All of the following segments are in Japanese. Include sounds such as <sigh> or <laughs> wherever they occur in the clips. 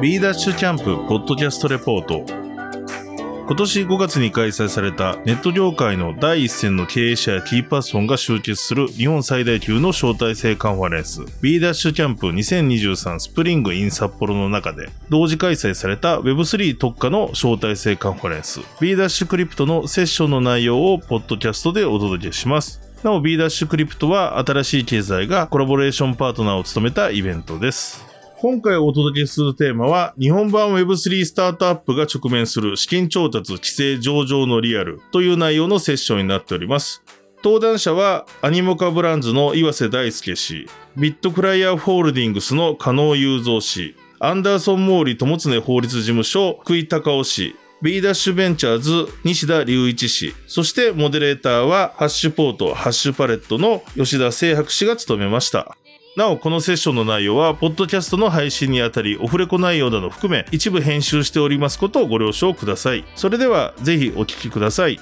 B ダッシュキャンプポッドキャストレポート。今年5月に開催されたネット業界の第一線の経営者やキーパーソンが集結する日本最大級の招待制カンファレンス。B ダッシュキャンプ2023スプリングイン札幌の中で同時開催された Web3 特化の招待制カンファレンス。B ダッシュクリプトのセッションの内容をポッドキャストでお届けします。なお B ダッシュクリプトは新しい経済がコラボレーションパートナーを務めたイベントです。今回お届けするテーマは、日本版 Web3 スタートアップが直面する資金調達規制上場のリアルという内容のセッションになっております。登壇者は、アニモカブランズの岩瀬大輔氏、ビットクライヤーホールディングスの加納雄三氏、アンダーソン・モーリー友常法律事務所、福井隆夫氏、B ダッシュベンチャーズ西田隆一氏、そしてモデレーターはハッシュポート、ハッシュパレットの吉田聖白氏が務めました。なお、このセッションの内容は、ポッドキャストの配信にあたり、オフレコ内容など含め、一部編集しておりますことをご了承ください。それでは、ぜひお聞きください。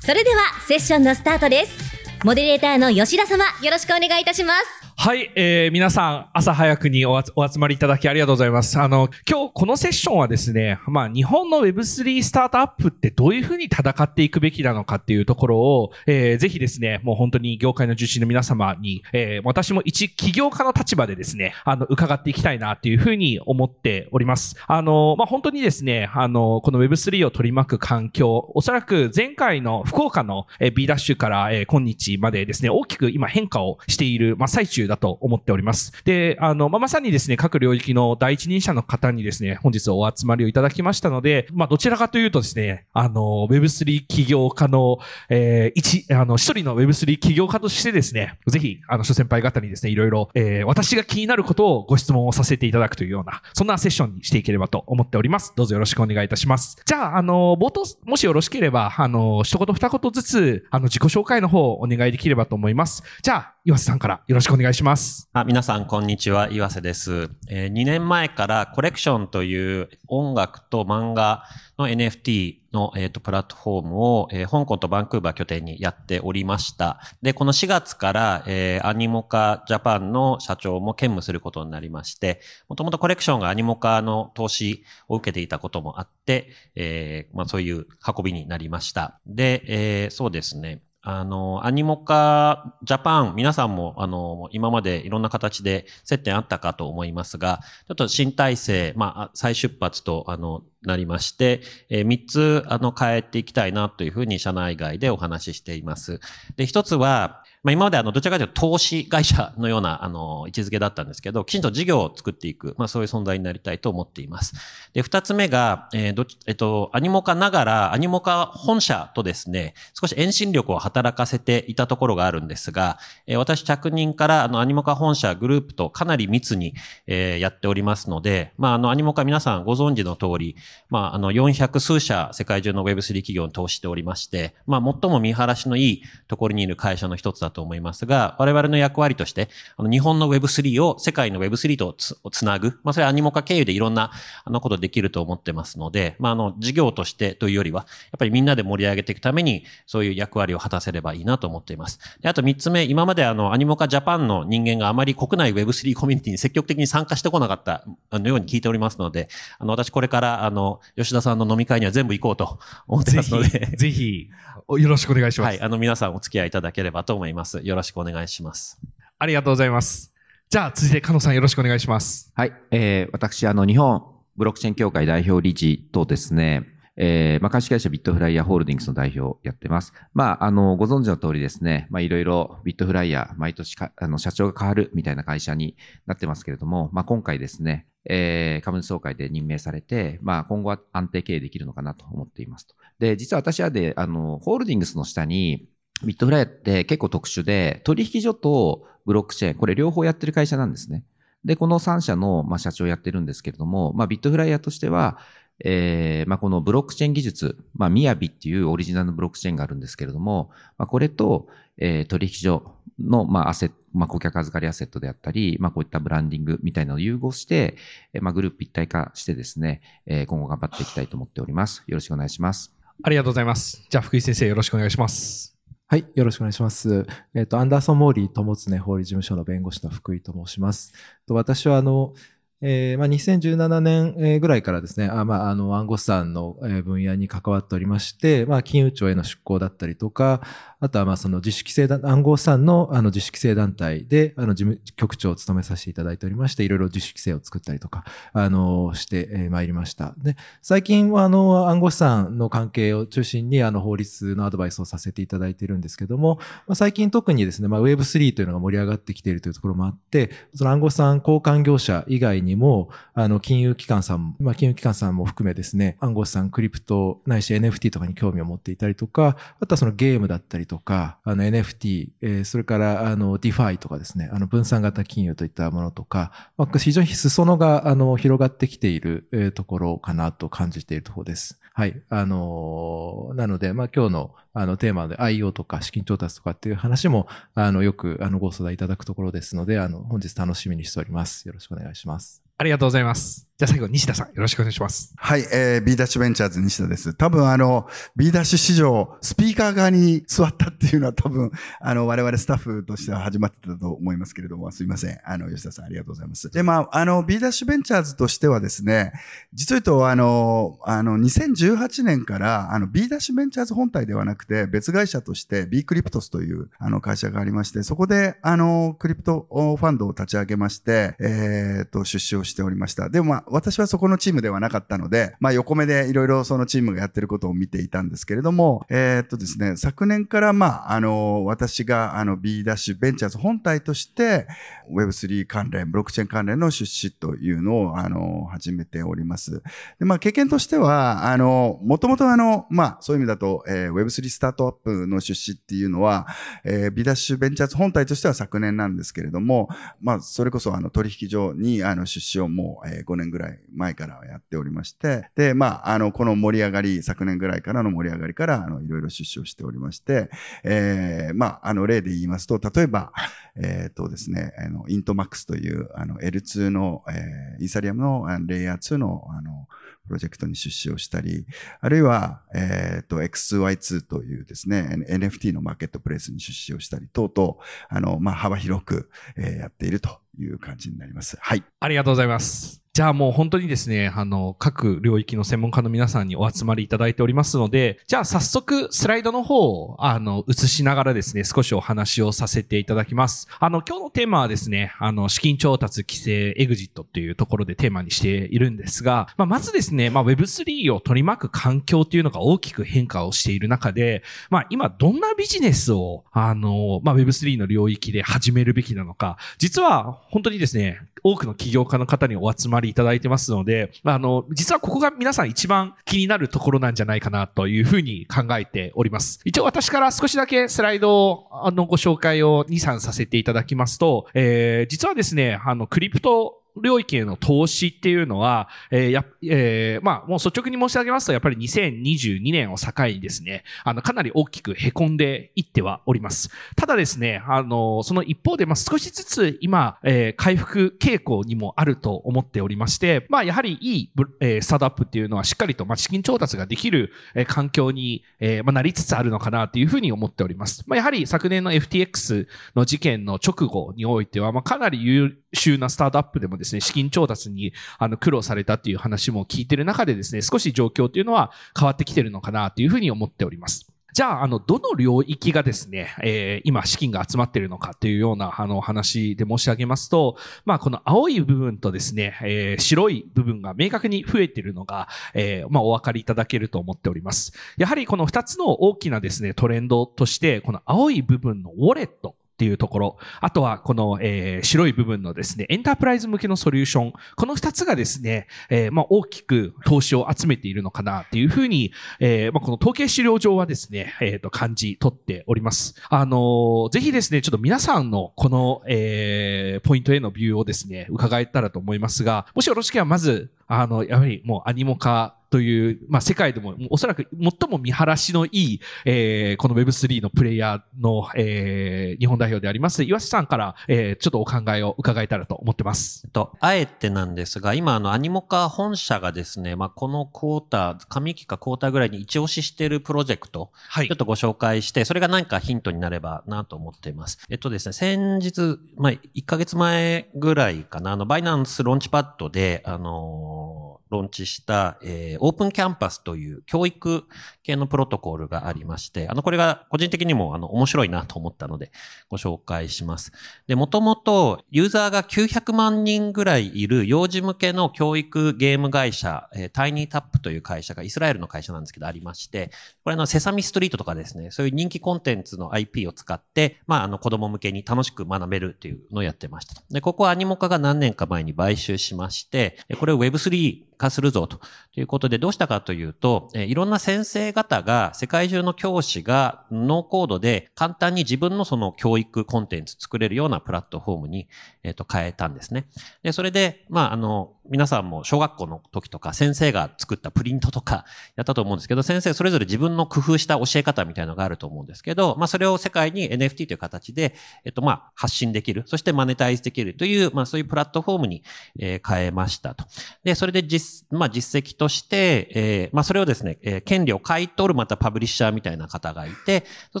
それでは、セッションのスタートです。モデレーターの吉田様、よろしくお願いいたします。はい、えー、皆さん、朝早くにお集まりいただきありがとうございます。あの、今日このセッションはですね、まあ、日本の Web3 スタートアップってどういうふうに戦っていくべきなのかっていうところを、えー、ぜひですね、もう本当に業界の重心の皆様に、えー、私も一起業家の立場でですね、あの、伺っていきたいなっていうふうに思っております。あの、まあ、本当にですね、あの、この Web3 を取り巻く環境、おそらく前回の福岡の B ダッシュから、えー、今日までですね、大きく今変化をしている、まあ、最中だと思っております。で、あの、まあ、まさにですね、各領域の第一人者の方にですね、本日お集まりをいただきましたので、まあ、どちらかというとですね、あの、Web3 起業家の、えー、一、あの、一人の Web3 起業家としてですね、ぜひ、あの、諸先輩方にですね、いろいろ、えー、私が気になることをご質問をさせていただくというような、そんなセッションにしていければと思っております。どうぞよろしくお願いいたします。じゃあ、あの、冒頭、もしよろしければ、あの、一言二言ずつ、あの、自己紹介の方をお願いできればと思います。じゃあ、岩瀬さんからよろしくお願いします。あ皆さん、こんにちは。岩瀬です、えー。2年前からコレクションという音楽と漫画の NFT の、えーと、プラットフォームを、えー、香港とバンクーバー拠点にやっておりました。で、この4月から、えー、アニモカジャパンの社長も兼務することになりまして、もともとコレクションがアニモカの投資を受けていたこともあって、えーまあ、そういう運びになりました。で、え、そうですね。あの、アニモカジャパン、皆さんも、あの、今までいろんな形で接点あったかと思いますが、ちょっと新体制、まあ、再出発と、あの、なりまして、えー、3つ、あの、変えていきたいなというふうに社内外でお話ししています。で、1つは、まあ、今まであの、どちらかというと投資会社のような、あの、位置づけだったんですけど、きちんと事業を作っていく、まあ、そういう存在になりたいと思っています。で、二つ目が、えー、どえっと、アニモカながら、アニモカ本社とですね、少し遠心力を働かせていたところがあるんですが、えー、私着任から、あの、アニモカ本社グループとかなり密に、えー、やっておりますので、まあ、あの、アニモカ皆さんご存知の通り、まあ、あの、400数社世界中の Web3 企業に投資しておりまして、まあ、最も見晴らしのいいところにいる会社の一つだと思いますが、我々の役割として、あの日本の Web3 を世界の Web3 とつなぐ。まあ、それはアニモカ経由でいろんな、あの、ことできると思ってますので、まあ、あの、事業としてというよりは、やっぱりみんなで盛り上げていくために、そういう役割を果たせればいいなと思っています。であと三つ目、今まであの、アニモカジャパンの人間があまり国内 Web3 コミュニティに積極的に参加してこなかったのように聞いておりますので、あの、私これから、あの、吉田さんの飲み会には全部行こうと思ってますので。ぜひ、ぜひよろしくお願いします。はい、あの、皆さんお付き合いいただければと思います。よろしくお願いします。ありがとうございます。じゃあ、続いて、加野さんよろしくお願いします。はい。えー、私、あの、日本ブロックチェーン協会代表理事とですね、えー、まあ、株式会社ビットフライヤーホールディングスの代表をやってます。まあ、あの、ご存知の通りですね、まあ、いろいろビットフライヤー、毎年か、あの、社長が変わるみたいな会社になってますけれども、まあ、今回ですね、えー、株主総会で任命されて、まあ、今後は安定経営できるのかなと思っていますと。で、実は私はで、あの、ホールディングスの下に、ビットフライヤーって結構特殊で、取引所とブロックチェーン、これ両方やってる会社なんですね。で、この3社の、まあ、社長やってるんですけれども、まあ、ビットフライヤーとしては、えー、まあ、このブロックチェーン技術、まあ、みやびっていうオリジナルのブロックチェーンがあるんですけれども、まあ、これと、えー、取引所の、まあ、アセット、まあ、顧客預かりアセットであったり、まあ、こういったブランディングみたいなのを融合して、え、まあ、グループ一体化してですね、えー、今後頑張っていきたいと思っております。よろしくお願いします。ありがとうございます。じゃあ、福井先生よろしくお願いします。はい、よろしくお願いします。えっ、ー、と、アンダーソン・モーリー友常法理事務所の弁護士の福井と申します。と私は、あの、えーまあ、2017年ぐらいからですね、あまあ、あの暗号資産の分野に関わっておりまして、まあ、金融庁への出向だったりとか、あとはまあその自主規制団暗号資産のあの自主規制団体であの事務局長を務めさせていただいておりまして、いろいろ自主規制を作ったりとか、あのしてまいりました。で、最近はあの暗号資産の関係を中心にあの法律のアドバイスをさせていただいているんですけども、まあ、最近特にですね、まあ、Web3 というのが盛り上がってきているというところもあって、その暗号資産交換業者以外ににも、あの、金融機関さん、まあ、金融機関さんも含めですね、暗号資産、クリプト、ないし NFT とかに興味を持っていたりとか、あとはそのゲームだったりとか、あの NFT、えーそれからあの DeFi とかですね、あの分散型金融といったものとか、まあ、非常に裾野があの広がってきている、えところかなと感じているところです。はい。あのーなので、まあ、今日のあのテーマで IO とか資金調達とかっていう話も、あの、よくあのご相談いただくところですので、あの、本日楽しみにしております。よろしくお願いします。ありがとうございます。じゃあ最後、西田さん、よろしくお願いします。はい、えー、B ダッシュベンチャーズ西田です。多分あの、B ダッシュ市場、スピーカー側に座ったっていうのは多分、<laughs> あの、我々スタッフとしては始まってたと思いますけれども、すいません。あの、吉田さんありがとうございます。で、まあ、あの、B ダッシュベンチャーズとしてはですね、実を言うと、あの、あの、2018年から、あの、B ダッシュベンチャーズ本体ではなくて、別会社として B クリプトスという、あの、会社がありまして、そこで、あの、クリプトファンドを立ち上げまして、えっと、出資をしておりました。でもまあ、私はそこのチームではなかったので、まあ、横目でいろいろそのチームがやってることを見ていたんですけれども、えっとですね、昨年から、まあ、あの、私が、あの、B ダッシュベンチャーズ本体として、Web3 関連、ブロックチェーン関連の出資というのを、あの、始めております。で、まあ、経験としては、あの、もともとあの、まあ、そういう意味だと、えー Web3 スタートアップの出資っていうのは、えー、ビダッシュベンチャーズ本体としては昨年なんですけれども、まあ、それこそあの取引所にあの出資をもう、えー5年ぐらいらい前からやっておりまして、で、まあ、あの、この盛り上がり、昨年ぐらいからの盛り上がりから、あの、いろいろ出資をしておりまして、えーまあ、あの、例で言いますと、例えば、えっ、とですね、あの、イントマックスという、あの、L2 の、えーイーサリアムのレイヤー2の、あの、プロジェクトに出資をしたり、あるいは、えっ、と、X2Y2 というですね、N- NFT のマーケットプレイスに出資をしたり、等々、あの、まあ、幅広く、えーやっているという感じになります。はい。ありがとうございます。じゃあもう本当にですね、あの、各領域の専門家の皆さんにお集まりいただいておりますので、じゃあ早速スライドの方を、あの、映しながらですね、少しお話をさせていただきます。あの、今日のテーマはですね、あの、資金調達、規制、エグジットっていうところでテーマにしているんですが、まあ、まずですね、まあ、Web3 を取り巻く環境っていうのが大きく変化をしている中で、まあ、今どんなビジネスを、あの、まあ、Web3 の領域で始めるべきなのか、実は本当にですね、多くの起業家の方にお集まりいただいてますので、まあの、実はここが皆さん一番気になるところなんじゃないかなというふうに考えております。一応私から少しだけスライドを、あの、ご紹介を2、3させていただきますと、えー、実はですね、あの、クリプト領域への投資っていうのは、えーやえーまあ、もう率直に申し上げますと、やっぱり2022年を境にですね、あの、かなり大きく凹んでいってはおります。ただですね、あの、その一方で、まあ、少しずつ今、えー回復傾向にもあると思っておりまして、まあ、やはりいい、えースタートアップっていうのはしっかりと、まあ、資金調達ができる、えー環境に、えーまあ、なりつつあるのかなというふうに思っております。まあ、やはり昨年の FTX の事件の直後においては、まあ、かなり優秀なスタートアップでもですね、資金調達にあの苦労されたっていう話も聞いている中でですね、少し状況というのは変わってきているのかなというふうに思っております。じゃあ、あの、どの領域がですね、えー今資金が集まっているのかというような、あの、話で申し上げますと、まあ、この青い部分とですね、えー白い部分が明確に増えているのが、えーまあ、お分かりいただけると思っております。やはりこの二つの大きなですね、トレンドとして、この青い部分のウォレット、っていうところ。あとは、この、えー白い部分のですね、エンタープライズ向けのソリューション。この二つがですね、えーまあ、大きく投資を集めているのかなっていうふうに、えーまあ、この統計資料上はですね、えっ、と、感じ取っております。あのーぜひですね、ちょっと皆さんのこの、えーポイントへのビューをですね、伺えたらと思いますが、もしよろしければまず、あの、やはりもうアニモ化という、まあ、世界でもおそらく最も見晴らしのいい、えーこの Web3 のプレイヤーの、えー日本代表であります岩瀬さんから、えーちょっとお考えを伺えたらと思ってます。えっと、あえてなんですが、今、あの、アニモカ本社がですね、まあ、このクォーター、上期かクォーターぐらいに一押ししているプロジェクト、はちょっとご紹介して、それが何かヒントになればなと思っています。えっとですね、先日、まあ、1ヶ月前ぐらいかな、あの、バイナンスローンチパッドで、あのーローンチした、えーオープンキャンパスという教育系のプロトコルがありまして、あの、これが個人的にも、あの、面白いなと思ったので、ご紹介します。で、もともとユーザーが900万人ぐらいいる幼児向けの教育ゲーム会社、えータイニータップという会社がイスラエルの会社なんですけどありまして、これあのセサミストリートとかですね、そういう人気コンテンツの IP を使って、まああの子供向けに楽しく学べるっていうのをやってました。で、ここはアニモカが何年か前に買収しまして、これを Web3 化するぞということでどうしたかというと、えいろんな先生方が世界中の教師がノーコードで簡単に自分のその教育コンテンツ作れるようなプラットフォームに、えっと変えたんですね。で、それで、まあ、あの、皆さんも小学校の時とか先生が作ったプリントとかやったと思うんですけど、先生それぞれ自分の工夫した教え方みたいなのがあると思うんですけど、まあ、それを世界に NFT という形で、えっと、まあ、発信できる。そしてマネタイズできるという、まあ、そういうプラットフォームに、え変えましたと。で、それで実、まあ、実績として、えーまあ、それをですね、えー権利を買い取るまたパブリッシャーみたいな方がいて、そ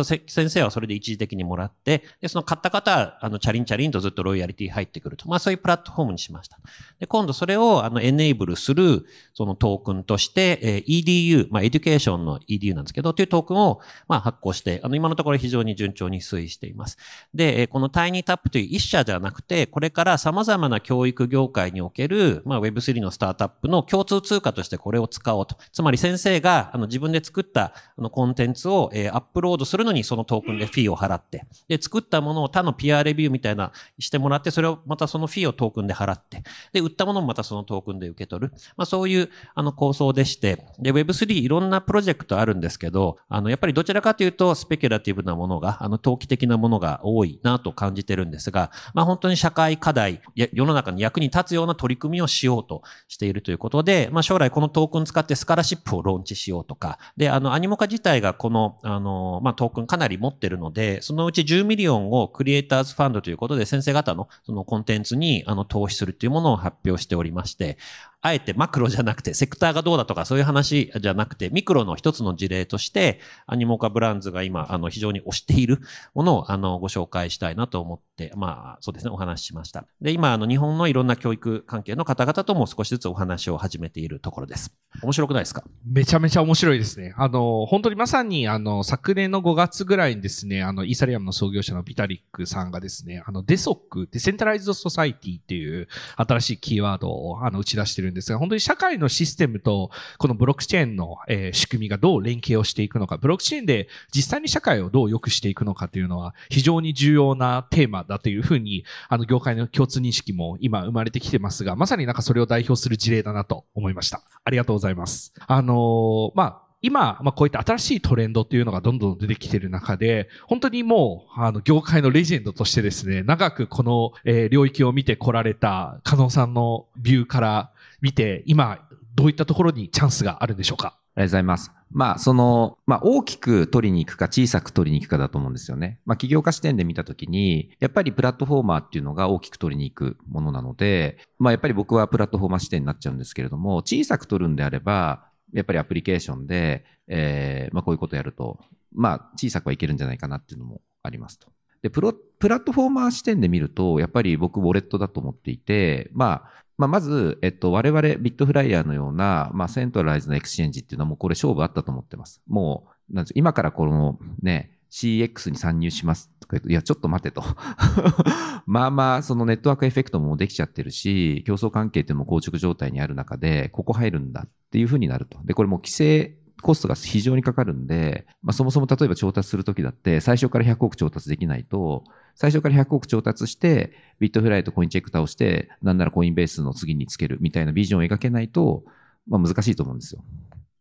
うすると先生はそれで一時的にもらって、で、その買った方は、あの、チャリンチャリンとずっとロイヤリティ入ってくると。まあ、そういうプラットフォームにしました。で、今度それれを、あの、 enable する、そのトークンとして、えー EDU、まあ、エデュケーションの EDU なんですけど、というトークンを、まあ、発行して、あの、今のところ非常に順調に推移しています。で、えーこのタイニータップという一社じゃなくて、これから様々な教育業界における、まあ、Web3 のスタートアップの共通通貨としてこれを使おうと。つまり先生が、あの、自分で作った、あの、コンテンツを、えーアップロードするのにそのトークンでフィーを払って、で、作ったものを他のピアレビューみたいなしてもらって、それをまたそのフィーをトークンで払って、で、売ったものもまたそのトークンで受け取る。まあ、そういう、あの、構想でして、で、Web3 いろんなプロジェクトあるんですけど、あの、やっぱりどちらかというと、スペキュラティブなものが、あの、投機的なものが多いなと感じてるんですが、まあ、本当に社会課題、世の中に役に立つような取り組みをしようとしているということで、まあ、将来このトークン使って scholarship をローンチしようとか、で、あの、 Animoca 自体がこの、あの、まあ、トークンかなり持ってるので、そのうち10 million を Creators Fund ということで、先生方のそのコンテンツに、あの、投資するというものを発表しております。りまして、あえてマクロじゃなくて、セクターがどうだとかそういう話じゃなくて、ミクロの一つの事例として、 Animoca Brands が今、あの、非常に推しているものを、あの、ご紹介したいなと思って、まあ、そうですね、お話ししました。で、今、あの、日本のいろんな教育関係の方々とも少しずつお話を始めているところです。面白くないですか？めちゃめちゃ面白いですね。あの、本当にまさに、あの、昨年の5月ぐらいにですね、あの、イーサリアムの創業者のビタリックさんがですね、あの、 DeSoc、Decentralized Society っていう新しいキーワードを、あの、打ち出してるんですが、本当に社会のシステムと、このブロックチェーンの、え仕組みがどう連携をしていくのか、ブロックチェーンで実際に社会をどう良くしていくのかというのは、非常に重要なテーマだというふうに、あの、業界の共通認識も今生まれてきてますが、まさになんかそれを代表する事例だなと思いました。ありがとうございます。あのまあ、今、まあ、こういった新しいトレンドっていうのがどんどん出てきている中で、本当にもう、あの、業界のレジェンドとしてですね、長くこの、えー領域を見てこられた、加納さんのビューから見て、今、どういったところにチャンスがあるんでしょうか？ありがとうございます。まあ、その、まあ、大きく取りに行くか小さく取りに行くかだと思うんですよね。まあ、起業家視点で見たときに、やっぱりプラットフォーマーっていうのが大きく取りに行くものなので、まあ、やっぱり僕はプラットフォーマー視点になっちゃうんですけれども、小さく取るんであれば、やっぱりアプリケーションで、えーまあ、こういうことやると、まあ、小さくはいけるんじゃないかなっていうのもありますと。で、プロ、プラットフォーマー視点で見ると、やっぱり僕、ウォレットだと思っていて、まあ、まあ、まず、えっと、我々、 bitFlyer のような、まあ、 centralize の exchange っていうのはもうこれ勝負あったと思ってます。もう、なん今からこのね、CX に参入しますとか言うと、いや、ちょっと待てと。<laughs> まあまあ、その network effect もできちゃってるし、競争関係っていうのも硬直状態にある中で、ここ入るんだっていうふうになると。で、これも規制コストが非常にかかるんで、まあ、そもそも例えば調達するときだって、最初から100億調達できないと、最初から100億調達して、ビットフライとコインチェック倒して、なんならコインベースの次につけるみたいなビジョンを描けないと、まあ難しいと思うんですよ。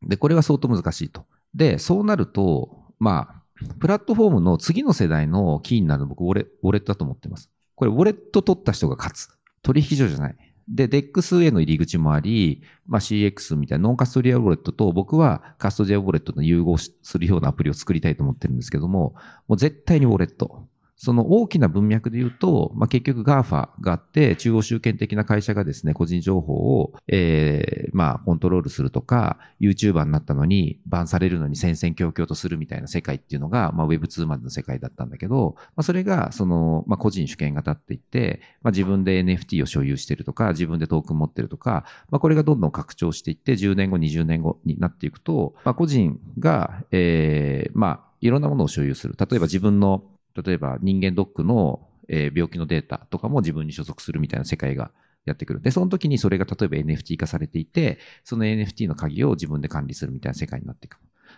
で、これは相当難しいと。で、そうなると、まあ、プラットフォームの次の世代のキーになるの僕ウォレ、ウォレットだと思ってます。これ、ウォレット取った人が勝つ。取引所じゃない。で、DEX への入り口もあり、まあ、CX みたいなノンカストリアウォレットと僕はカストリアウォレットの融合するようなアプリを作りたいと思ってるんですけども、もう絶対にウォレット。その大きな文脈で言うと、まあ、結局 GAFA があって、中央集権的な会社がですね、個人情報を、ええー、まあ、コントロールするとか、YouTuber になったのに、バンされるのに戦々恐々とするみたいな世界っていうのが、まあ、Web2 までの世界だったんだけど、まあ、それが、その、まあ、個人主権が立っていって、まあ、自分で NFT を所有してるとか、自分でトークン持ってるとか、まあ、これがどんどん拡張していって、10年後、20年後になっていくと、まあ、個人が、ええー、まあ、いろんなものを所有する。例えば自分の例えば人間ドックの、え病気のデータとかも自分に所属するみたいな世界がやってくる。で、その時にそれが例えば NFT 化されていて、その NFT の鍵を自分で管理するみたいな世界になっていく。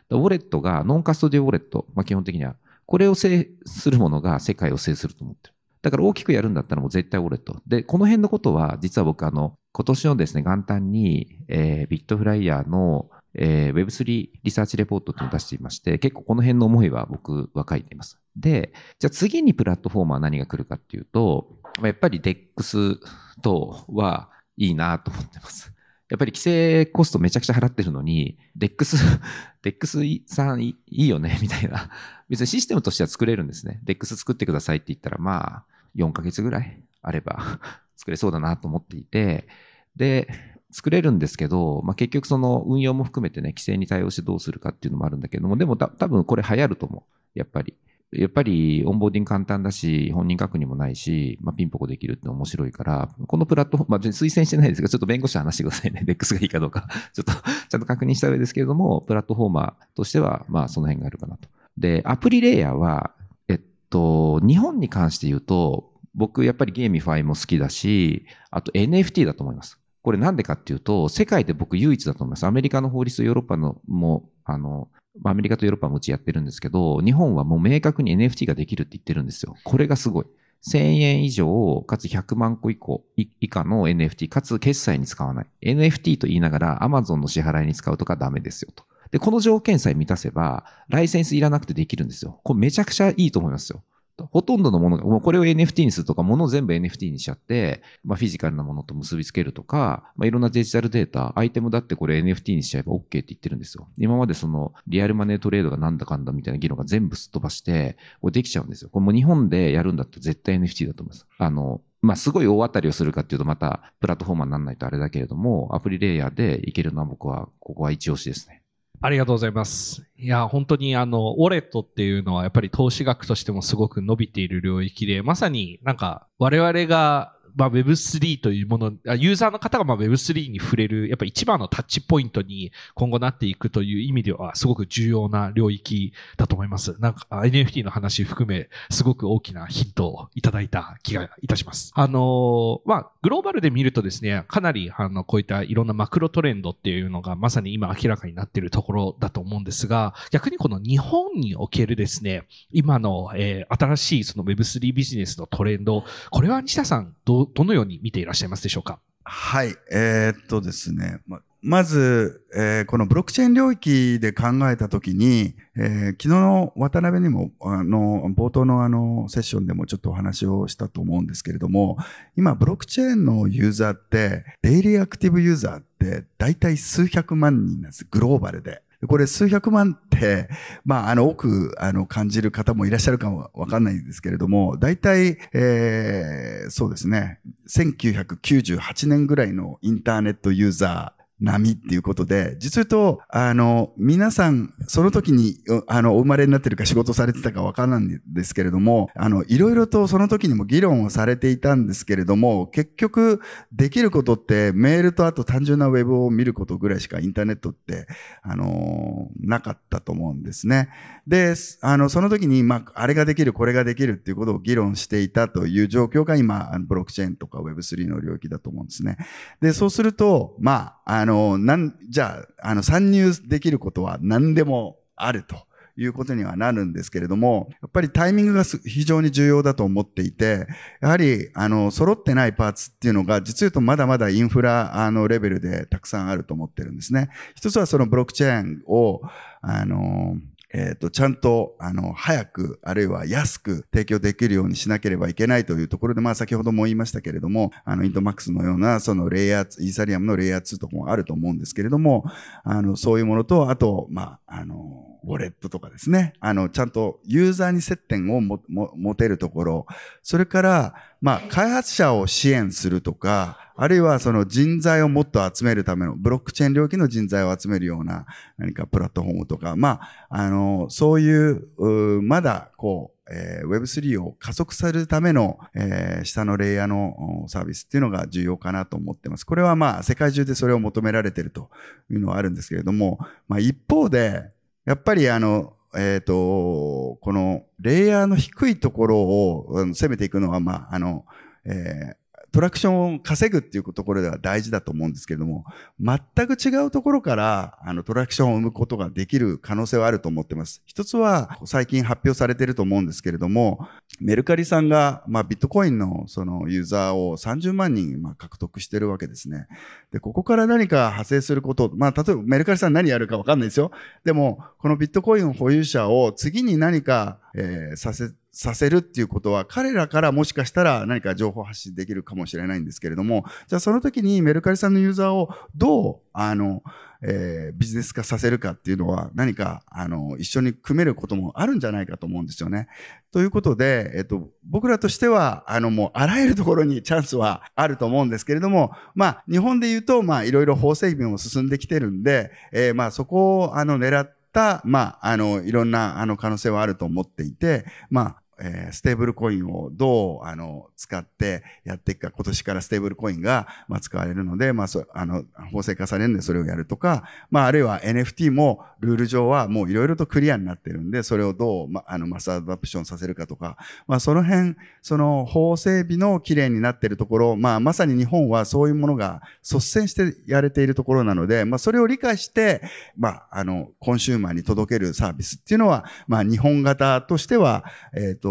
ウォレットが、ノンカストディウォレット、まあ、基本的には、これを制するものが世界を制すると思ってる。だから大きくやるんだったらもう絶対ウォレット。で、この辺のことは、実は僕あの、今年のですね、元旦に、えー、ビットフライヤーの、えー、Web3 リサーチレポートっていうのを出していまして、結構この辺の思いは僕は書いています。で、じゃあ次にプラットフォームは何が来るかっていうと、やっぱり DEX とはいいなと思ってます。やっぱり規制コストめちゃくちゃ払ってるのに、DEX、<laughs> DEX さんいいよねみたいな。別にシステムとしては作れるんですね。DEX 作ってくださいって言ったら、まあ、4ヶ月ぐらいあれば <laughs> 作れそうだなと思っていて、で、作れるんですけど、まあ、結局その運用も含めてね、規制に対応してどうするかっていうのもあるんだけども、でも多分これ流行ると思う。やっぱり。やっぱり onboarding 簡単だし、本人確認もないし、まあ、ピンポコできるって面白いから、このプラットフォーム、まあ、推薦してないですが、ちょっと弁護士話してくださいね。<laughs> DEX がいいかどうか。ちょっと、ちゃんと確認した上ですけれども、プラットフォーマーとしては、まあ、その辺があるかなと。で、アプリレイヤーは、えっと、日本に関して言うと、僕、やっぱり GameFi も好きだし、あと NFT だと思います。これなんでかっていうと、世界で僕唯一だと思います。アメリカの法律とヨーロッパのも、あの、アメリカとヨーロッパもうちやってるんですけど、日本はもう明確に NFT ができるって言ってるんですよ。これがすごい。1000円以上、かつ100万個以降、以下の NFT、かつ決済に使わない。NFT と言いながら Amazon の支払いに使うとかダメですよと。で、この条件さえ満たせば、ライセンスいらなくてできるんですよ。これめちゃくちゃいいと思いますよ。ほとんどのものが、もうこれを NFT にするとか、ものを全部 NFT にしちゃって、まあ、フィジカルなものと結びつけるとか、まあ、いろんなデジタルデータ、アイテムだってこれ NFT にしちゃえば OK って言ってるんですよ。今までその、リアルマネートレードがなんだかんだみたいな議論が全部すっ飛ばして、これできちゃうんですよ。これもう日本でやるんだったら絶対 NFT だと思います。あの、まあ、すごい大当たりをするかっていうとまたプラットフォーマーにならないとあれだけれども、アプリレイヤーでいけるのは僕は、ここは一押しですね。ありがとうございます。いや、本当にあの、ウォレットっていうのはやっぱり投資額としてもすごく伸びている領域で、まさになんか我々がまあ、Web3 というもの、ユーザーの方がまあ Web3 に触れる、やっぱ一番のタッチポイントに今後なっていくという意味では、すごく重要な領域だと思います。なんか NFT の話含め、すごく大きなヒントをいただいた気がいたします。あの、まあ、グローバルで見るとですね、かなり、あの、こういったいろんなマクロトレンドっていうのがまさに今明らかになっているところだと思うんですが、逆にこの日本におけるですね、今の、えー、新しいその Web3 ビジネスのトレンド、これは西田さん、どう、どのように見ていらっしゃいますでしょうか？はい。えー、っとですね。ままず、えー、このブロックチェーン領域で考えたときに、えー、昨日の渡辺にも、あの、冒頭のあの、セッションでもちょっとお話をしたと思うんですけれども、今、ブロックチェーンのユーザーって、デイリーアクティブユーザーって、大体数百万人なんです。グローバルで。これ数百万って、<laughs> まあ、あの、多く、あの、感じる方もいらっしゃるかもわかんないんですけれども、大体、えー、そうですね、1998年ぐらいのインターネットユーザー、波っていうことで、実言うと、あの、皆さん、その時に、あの、お生まれになってるか仕事されてたかわからないんですけれども、あの、いろいろとその時にも議論をされていたんですけれども、結局、できることってメールとあと単純なウェブを見ることぐらいしかインターネットって、あの、なかったと思うんですね。で、あの、その時に、まあ、あれができる、これができるっていうことを議論していたという状況が今、ブロックチェーンとか Web3 の領域だと思うんですね。で、そうすると、まあ、あの、のなん、じゃあ、あの、参入できることは何でもあると。いうことにはなるんですけれども、やっぱりタイミングが非常に重要だと思っていて、やはり、あの、揃ってないパーツっていうのが、実言うとまだまだインフラ、あの、レベルでたくさんあると思ってるんですね。一つはそのブロックチェーンを、あの、えっ、と、ちゃんと、あの、早く、あるいは安く提供できるようにしなければいけないというところで、まあ、先ほども言いましたけれども、あの、イントマックスのような、そのレイヤー、イーサリアムのレイヤー2とかもあると思うんですけれども、あの、そういうものと、あと、まあ、あの、ウォレットとかですね。あの、ちゃんとユーザーに接点をも、も、持てるところ、それから、まあ、開発者を支援するとか、あるいはその人材をもっと集めるための、ブロックチェーン領域の人材を集めるような何かプラットフォームとか、まあ、あの、そういう、うまだ、こう、えー Web3 を加速されるための、えー下のレイヤーのサービスっていうのが重要かなと思ってます。これはまあ、世界中でそれを求められてるというのはあるんですけれども、まあ、一方で、やっぱりあの、えっ、と、このレイヤーの低いところを攻めていくのは、まあ、あの、えートラクションを稼ぐっていうところでは大事だと思うんですけれども、全く違うところから、あの、トラクションを生むことができる可能性はあると思ってます。一つは、最近発表されてると思うんですけれども、メルカリさんが、まあ、ビットコインのそのユーザーを30万人、まあ、獲得してるわけですね。で、ここから何か派生すること、まあ、例えばメルカリさん何やるかわかんないですよ。でも、このビットコイン保有者を次に何か、えーさせ、させるっていうことは、彼らからもしかしたら何か情報発信できるかもしれないんですけれども、じゃあその時にメルカリさんのユーザーをどう、あの、えービジネス化させるかっていうのは何か、あの、一緒に組めることもあるんじゃないかと思うんですよね。ということで、えっと、僕らとしては、あの、もう、あらゆるところにチャンスはあると思うんですけれども、まあ、日本で言うと、まあ、いろいろ法整備も進んできてるんで、えーまあ、そこを、あの、狙った、まあ、あの、いろんな、あの、可能性はあると思っていて、まあ、えーステーブルコインをどう、あの、使ってやっていくか、今年からステーブルコインが、まあ、使われるので、まあ、そ、あの、法制化されるんでそれをやるとか、まあ、あるいは NFT もルール上はもういろいろとクリアになってるんで、それをどう、ま、あの、 mass adoption させるかとか、まあ、その辺、その法整備の綺麗になってるところ、まあ、まさに日本はそういうものが率先してやれているところなので、まあ、それを理解して、まあ、あの、コンシューマーに届けるサービスっていうのは、まあ、日本型としては、えっ、と、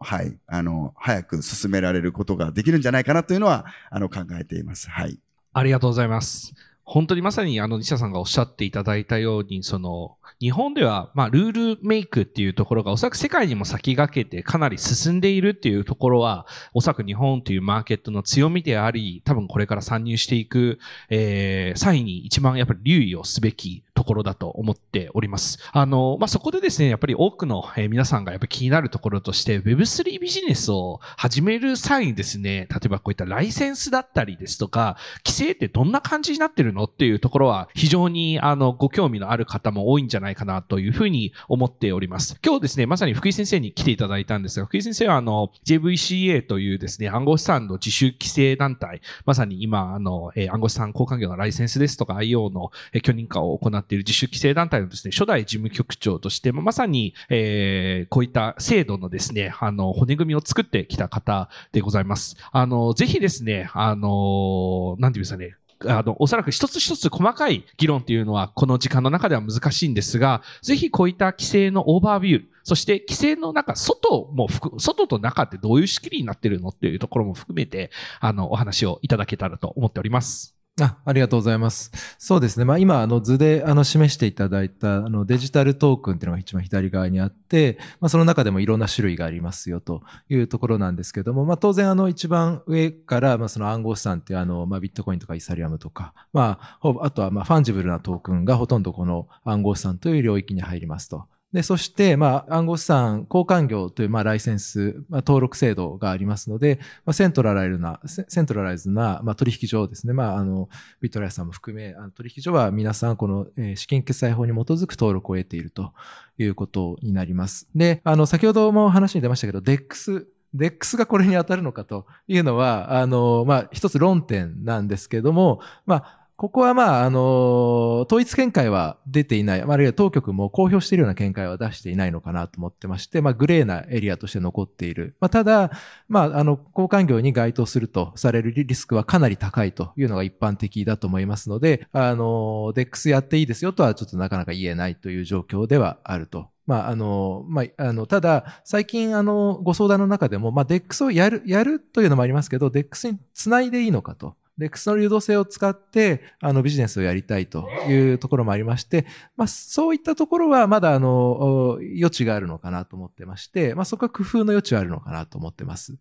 はい、あの、早く進められることができるんじゃないかなというのは、あの、考えています。はい。ありがとうございます。本当にまさにあの西田さんがおっしゃっていただいたように、その日本ではまあルールメイクっていうところがおそらく世界にも先駆けてかなり進んでいるっていうところは、おそらく日本というマーケットの強みであり、多分これから参入していく、えー、際に一番やっぱり留意をすべきところだと思っております。あの、まあ、そこでですね、やっぱり多くの、皆さんがやっぱり気になるところとして、Web3 ビジネスを始める際にですね、例えばこういったライセンスだったりですとか、規制ってどんな感じになってるのっていうところは、非常にあの、ご興味のある方も多いんじゃないかなというふうに思っております。今日ですね、まさに福井先生に来ていただいたんですが、福井先生はあの、JVCA というですね、暗号資産の自主規制団体、まさに今、あの、暗号資産交換業のライセンスですとか IO の、許認可を行っている自主規制団体のですね、初代事務局長として、まさに、えーこういった制度のですね、あの、骨組みを作ってきた方でございます。あの、ぜひですね、あの、なんていうんですかね、あの、おそらく一つ一つ細かい議論っていうのは、この時間の中では難しいんですが、ぜひこういった規制のオーバービュー、そして規制の中、外も含、外と中ってどういう仕切りになってるのっていうところも含めて、あの、お話をいただけたらと思っております。あありがとうございます。そうですね。まあ今、あの図であの示していただいたあのデジタルトークンっていうのが一番左側にあって、まあその中でもいろんな種類がありますよというところなんですけども、まあ当然あの一番上から、まあその暗号資産っていうあの、まあビットコインとかイーサリアムとか、まあほぼ、あとはまあ fungible なトークンがほとんどこの暗号資産という領域に入りますと。で、そして、まあ、暗号資産交換業という、まあ、ライセンス、まあ、登録制度がありますので、まあ、セントラライズな、セントラライズな、まあ、取引所ですね。まあ、あの、ビットライスさんも含め、あの取引所は皆さん、この、えー資金決済法に基づく登録を得ているということになります。で、あの、先ほども話に出ましたけど、DEX、DEX がこれに当たるのかというのは、あの、まあ、一つ論点なんですけども、まあ、ここはまあ、あの、統一見解は出ていない、あるいは当局も公表しているような見解は出していないのかなと思ってまして、まあ、グレーなエリアとして残っている。まあ、ただ、まあ、あの、交換業に該当するとされるリスクはかなり高いというのが一般的だと思いますので、あの、DEX やっていいですよとはちょっとなかなか言えないという状況ではあると。まあ、あの、まあ、あの、ただ、最近、あの、ご相談の中でも、まあ、DEX をやる、やるというのもありますけど、DEX につないでいいのかと。で、その流動性を使って、あの、ビジネスをやりたいというところもありまして、まあ、そういったところはまだ、あの、余地があるのかなと思ってまして、まあ、そこは工夫の余地はあるのかなと思ってます。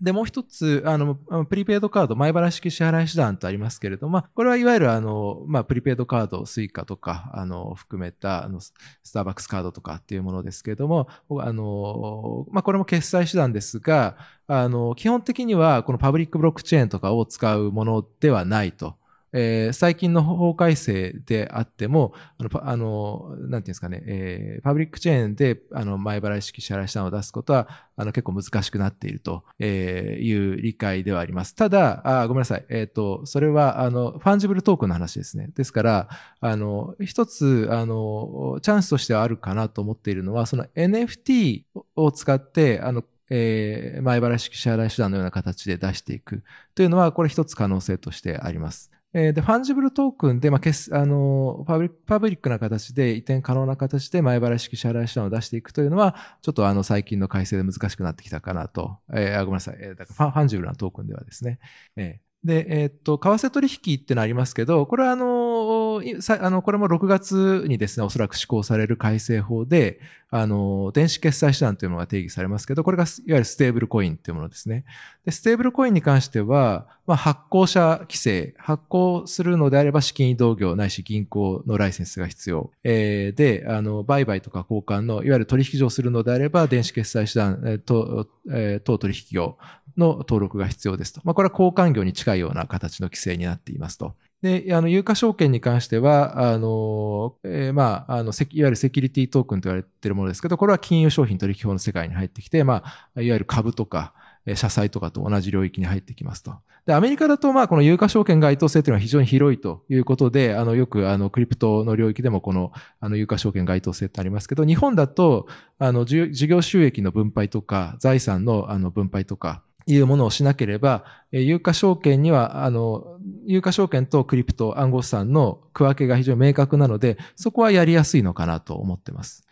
で、もう一つ、あの、プリペイドカード、前払式支払い手段とありますけれども、これはいわゆる、あの、まあ、プリペイドカード、スイカとか、あの、含めた、あの、スターバックスカードとかっていうものですけれども、あの、まあ、これも決済手段ですが、あの、基本的には、このパブリックブロックチェーンとかを使うものではないと。えー最近の法改正であっても、あの、あのなんていうんですかね、えーパブリックチェーンで、あの、前払い式支払い手段を出すことは、あの、結構難しくなっているという理解ではあります。ただ、あごめんなさい。えっ、と、それは、あの、 fungible token の話ですね。ですから、あの、一つ、あの、チャンスとしてはあるかなと思っているのは、その NFT を使って、あの、えー前払い式支払い手段のような形で出していくというのは、これ一つ可能性としてあります。えーで、 fungible token で、まあ、決あのパブリック、パブリックな形で移転可能な形で前払い式支払い手段を出していくというのは、ちょっとあの、最近の改正で難しくなってきたかなと。えーあごめんなさい。えーだから fungible なトークンではですね。えーで、えーっと、為替取引ってのありますけど、これはあの、あの、これも6月にですね、おそらく施行される改正法で、あの、電子決済手段というものが定義されますけど、これがいわゆるステーブルコインというものですね。で、ステーブルコインに関しては、まあ、発行者規制、発行するのであれば資金移動業ないし銀行のライセンスが必要。えーで、あの、売買とか交換の、いわゆる取引所をするのであれば、電子決済手段、えーと、えー取引業の登録が必要ですと。まあ、これは交換業に近いような形の規制になっていますと。で、あの、有価証券に関しては、あの、えーまあ、あの、いわゆるセキュリティトークンと言われているものですけど、これは金融商品取引法の世界に入ってきて、まあ、いわゆる株とか、えー社債とかと同じ領域に入ってきますと。で、アメリカだと、まあ、この有価証券該当性というのは非常に広いということで、あの、よく、あの、クリプトの領域でもこの、あの、有価証券該当性ってありますけど、日本だと、あの、事業収益の分配とか、財産の、あの、分配とか、いうものをしなければ、え有価証券には、あの、有価証券とクリプト、暗号資産の区分けが非常に明確なので、そこはやりやすいのかなと思ってます。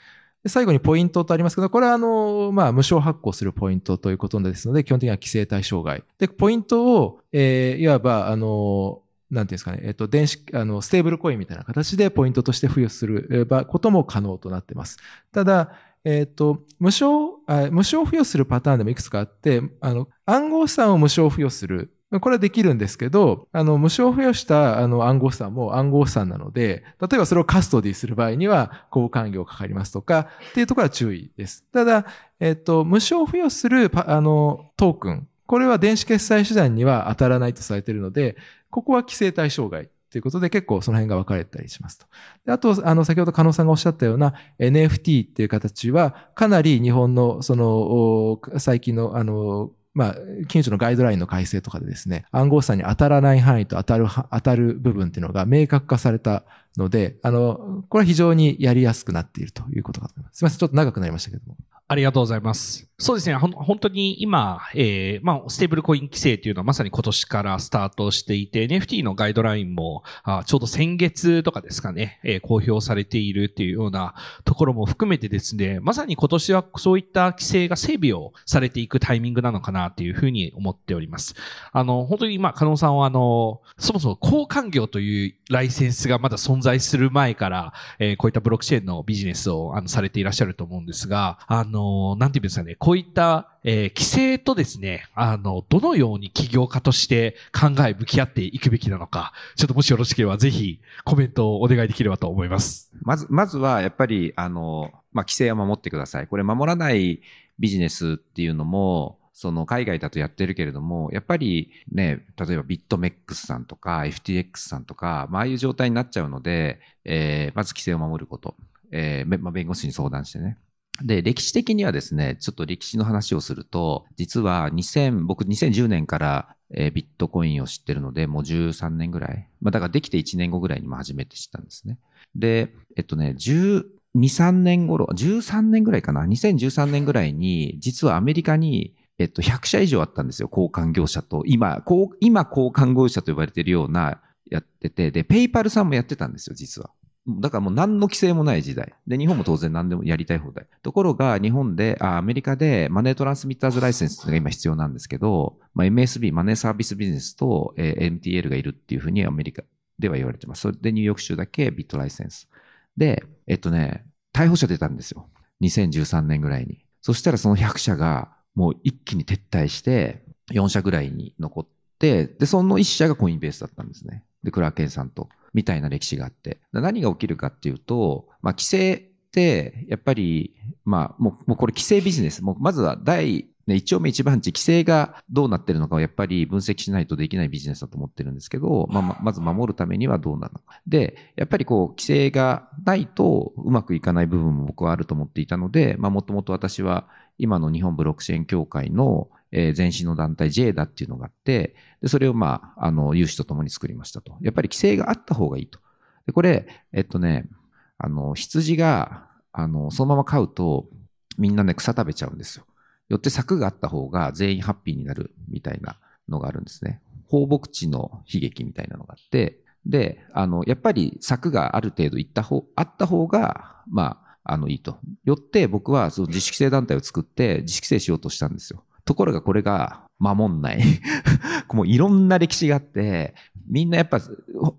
最後にポイントとありますけど、これはあの、まあ、無償発行するポイントということですので、基本的には規制対象外。で、ポイントを、えーいわば、あの、なんていうんですかね、えっ、と、電子、あの、ステーブルコインみたいな形でポイントとして付与することも可能となってます。ただ、えっ、と、無償、無償付与するパターンでもいくつかあって、あの、暗号資産を無償付与する。これはできるんですけど、あの、無償付与したあの暗号資産も暗号資産なので、例えばそれをカストディする場合には交換業かかりますとか、っていうところは注意です。ただ、えっ、と、無償付与するあの、トークン。これは電子決済手段には当たらないとされているので、ここは規制対象外ということで結構その辺が分かれたりしますと。であと、あの、先ほど加納さんがおっしゃったような NFT っていう形は、かなり日本の、その、最近の、あの、まあ、近所のガイドラインの改正とかでですね、暗号資産に当たらない範囲と当たる、当たる部分っていうのが明確化されたので、あの、これは非常にやりやすくなっているということかと思います。すみません、ちょっと長くなりましたけども。ありがとうございます。そうですね。本当に今、えー、まあ、ステーブルコイン規制というのはまさに今年からスタートしていて、NFT のガイドラインも、あちょうど先月とかですかね、えー公表されているっていうようなところも含めてですね、まさに今年はそういった規制が整備をされていくタイミングなのかなというふうに思っております。あの、本当にまあ、加納さんはあの、そもそも交換業というライセンスがまだ存在在する前から、えーこういったブロックチェーンのビジネスをあのされていらっしゃると思うんですが、あの、なんていうんですかね、こういった、えー規制とですね、あの、どのように起業家として考え向き合っていくべきなのか、ちょっともしよろしければぜひコメントをお願いできればと思います。まず、まずはやっぱり、あの、まあ、規制は守ってください。これ守らないビジネスっていうのも、その海外だとやってるけれども、やっぱりね、例えばビットメックスさんとか FTX さんとか、まあ、ああいう状態になっちゃうので、えーまず規制を守ること。えーまあ、弁護士に相談してね。で、歴史的にはですね、ちょっと歴史の話をすると、実は2000、僕2010年から、えービットコインを知ってるので、もう13年ぐらい。まあだからできて1年後ぐらいにも初めて知ったんですね。で、えっとね、12、3年頃、13年ぐらいかな？2013年ぐらいに、実はアメリカに、えっと、100社以上あったんですよ。交換業者と。今、こう今交換業者と呼ばれてるような、やってて、で、ペイパルさんもやってたんですよ、実は。だからもう何の規制もない時代。で、日本も当然何でもやりたい放題。ところが、日本で、あ、アメリカでマネートランスミッターズライセンスが今必要なんですけど、まあ、MSB、マネーサービスビジネスと、えー MTL がいるっていうふうにアメリカでは言われてます。それでニューヨーク州だけビットライセンス。で、えっとね、逮捕者出たんですよ。2013年ぐらいに。そしたらその100社がもう一気に撤退して、4社ぐらいに残って、で、その1社がコインベースだったんですね。で、クラーケンさんと、みたいな歴史があって。何が起きるかっていうと、まあ、規制って、やっぱり、まあ、もう、もうこれ規制ビジネス。もう、まずは第、ね、一丁目一番地、規制がどうなってるのかをやっぱり分析しないとできないビジネスだと思ってるんですけど、まあ、まず守るためにはどうなのか。で、やっぱりこう、規制がないとうまくいかない部分も僕はあると思っていたので、まあ、もともと私は今の日本ブロックチェーン協会の、前身の団体 JDA っていうのがあって、で、それをまあ、あの、有志と共に作りましたと。やっぱり規制があった方がいいと。で、これ、えっとね、あの、羊が、あの、そのまま飼うと、みんなね、草食べちゃうんですよ。よって柵があった方が全員ハッピーになるみたいなのがあるんですね。放牧地の悲劇みたいなのがあって、で、あの、やっぱり柵がある程度行った方、あった方が、まあ、あの、いいと。よって僕はその自主規制団体を作って自主規制しようとしたんですよ。ところがこれが守んない。<laughs> もういろんな歴史があって、みんなやっぱ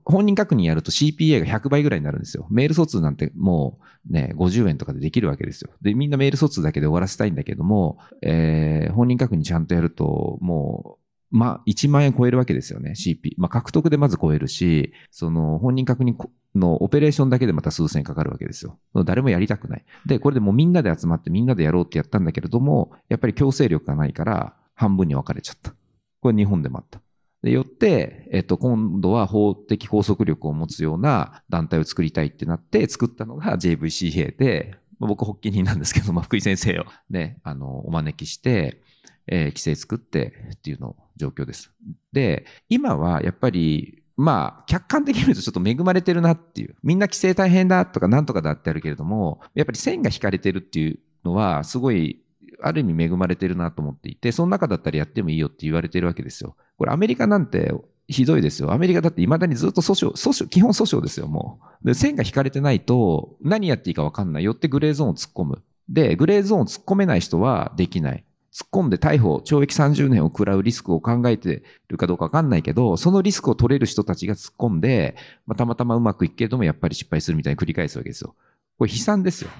本人確認やると CPA が100倍ぐらいになるんですよ。メール疎通なんてもうね、50円とかでできるわけですよ。で、みんなメール疎通だけで終わらせたいんだけども、えー本人確認ちゃんとやると、もう、まあ、1万円超えるわけですよね、CP。まあ、獲得でまず超えるし、その、本人確認のオペレーションだけでまた数千円かかるわけですよ。誰もやりたくない。で、これでもうみんなで集まってみんなでやろうってやったんだけれども、やっぱり強制力がないから、半分に分かれちゃった。これ日本でもあった。で、よって、えっと、今度は法的拘束力を持つような団体を作りたいってなって作ったのが JVCA で、まあ僕発起人なんですけど、まあ、福井先生をね、あの、お招きして、えー規制作ってっていうの状況です。で、今はやっぱり、まあ、客観的に見るとちょっと恵まれてるなっていう。みんな規制大変だとかなんとかだってあるけれども、やっぱり線が引かれてるっていうのは、すごい、ある意味恵まれてるなと思っていて、その中だったらやってもいいよって言われてるわけですよ。これアメリカなんてひどいですよ。アメリカだって未だにずっと訴訟、訴訟、基本訴訟ですよ、もう。で、線が引かれてないと何やっていいか分かんない。よってグレーゾーンを突っ込む。で、グレーゾーンを突っ込めない人はできない。突っ込んで逮捕、懲役30年を食らうリスクを考えてるかどうか分かんないけど、そのリスクを取れる人たちが突っ込んで、まあ、たまたまうまくいくけれども、やっぱり失敗するみたいに繰り返すわけですよ。これ悲惨ですよ。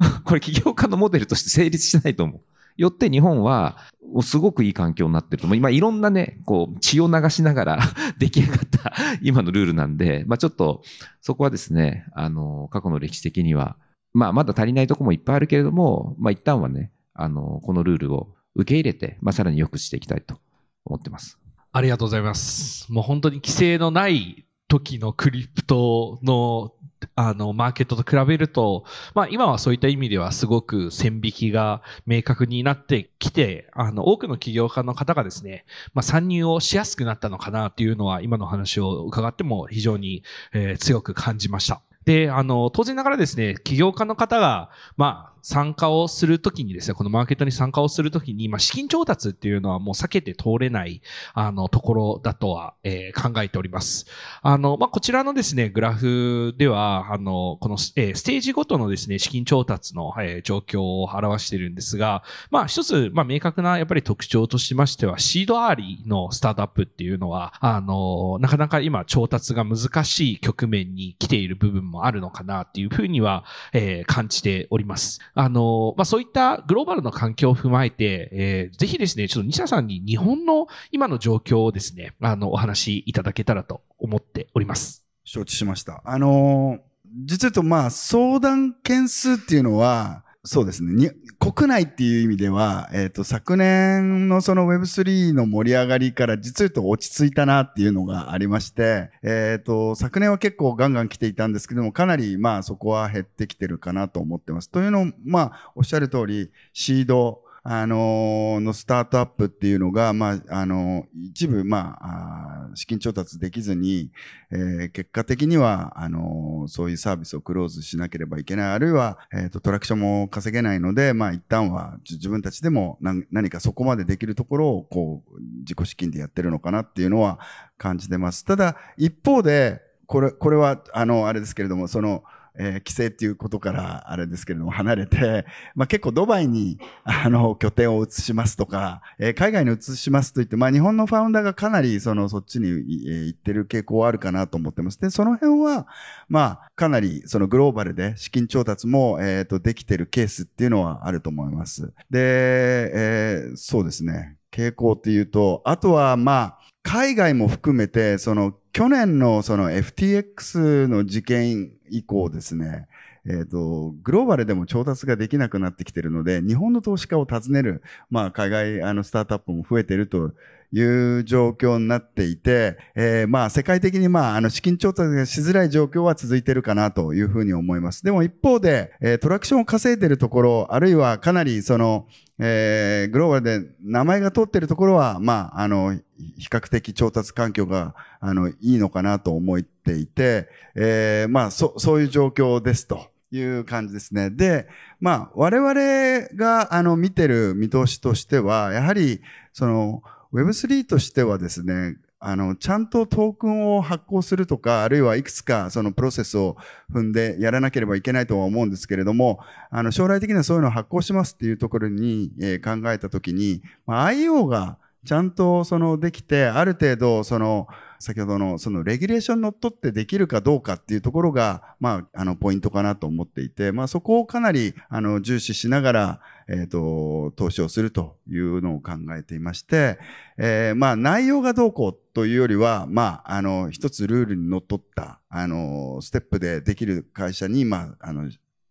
<laughs> これ起業家のモデルとして成立しないと思う。よって日本は、すごくいい環境になってると思う。今いろんなね、こう、血を流しながら <laughs> 出来上がった <laughs> 今のルールなんで、まあちょっと、そこはですね、あの、過去の歴史的には、まあまだ足りないとこもいっぱいあるけれども、まあ一旦はね、あの、このルールを受け入れて、まあさらに良くしていきたいと思ってます。ありがとうございます。もう本当に規制のない時のクリプトのあの、マーケットと比べると、まあ今はそういった意味ではすごく線引きが明確になってきて、あの、多くの起業家の方がですね、まあ参入をしやすくなったのかなというのは今の話を伺っても非常に、えー強く感じました。で、あの、当然ながらですね、起業家の方が、まあ、参加をするときにですね、このマーケットに参加をするときに、まあ、資金調達っていうのはもう避けて通れない、あの、ところだとは、えー考えております。あの、まあ、こちらのですね、グラフでは、あの、この、えーステージごとのですね、資金調達の、えー状況を表してるんですが、まあ、一つ、まあ、明確なやっぱり特徴としましては、シードアーリーのスタートアップっていうのは、あの、なかなか今調達が難しい局面に来ている部分もあるのかなっていうふうには、えー感じております。あの、まあ、そういったグローバルの環境を踏まえて、えーぜひですね、ちょっと西田さんに日本の今の状況をですね、あの、お話しいただけたらと思っております。承知しました。あのー実はと、まあ、相談件数っていうのは、そうですね。に国内っていう意味では、えっ、と、昨年のその Web3 の盛り上がりから実は言うと落ち着いたなっていうのがありまして、えっ、と、昨年は結構ガンガン来ていたんですけども、かなりまあそこは減ってきてるかなと思ってます。というのも、まあ、おっしゃる通り、シード、あのーのスタートアップっていうのが、まあ、あのー一部、まあ、あ資金調達できずに、えー結果的には、あのーそういうサービスをクローズしなければいけない。あるいは、えっ、と、トラクションも稼げないので、まあ、一旦は自分たちでも何何かそこまでできるところを、こう、自己資金でやってるのかなっていうのは感じてます。ただ、一方で、これ、これは、あの、あれですけれども、その、えー規制っていうことからあれですけれども離れて、<laughs> まあ、結構ドバイにあの拠点を移しますとか、えー海外に移しますといって、まあ、日本のファウンダーがかなりそのそっちに、えー行ってる傾向はあるかなと思ってます。で、その辺は、まあ、かなりそのグローバルで資金調達も、えーとできてるケースっていうのはあると思います。で、えーそうですね。傾向っていうと、あとはまあ、海外も含めて、その去年のその FTX の事件以降ですね、えっ、と、グローバルでも調達ができなくなってきてるので、日本の投資家を訪ねる、まあ、海外あのスタートアップも増えてるという状況になっていて、えーまあ、世界的にまあ、あの、資金調達がしづらい状況は続いてるかなというふうに思います。でも一方で、えートラクションを稼いでるところ、あるいはかなりその、えーグローバルで名前が通ってるところは、まあ、あの、比較的調達環境が、あの、いいのかなと思っていて、えーまあ、そ、そういう状況ですという感じですね。で、まあ、我々が、あの、見てる見通しとしては、やはり、その、Web3 としてはですね、あの、ちゃんとトークンを発行するとか、あるいはいくつかそのプロセスを踏んでやらなければいけないとは思うんですけれども、あの、将来的にはそういうのを発行しますっていうところに、えー考えたときに、まあ、IO がちゃんとそのできて、ある程度その、先ほどのそのレギュレーションにのっとってできるかどうかっていうところが、まあ、あの、ポイントかなと思っていて、まあ、そこをかなり、あの、重視しながら、えっ、と、投資をするというのを考えていまして、えーまあ、内容がどうこうというよりは、まあ、あの、一つルールにのっとった、あの、ステップでできる会社に、まあ、あの、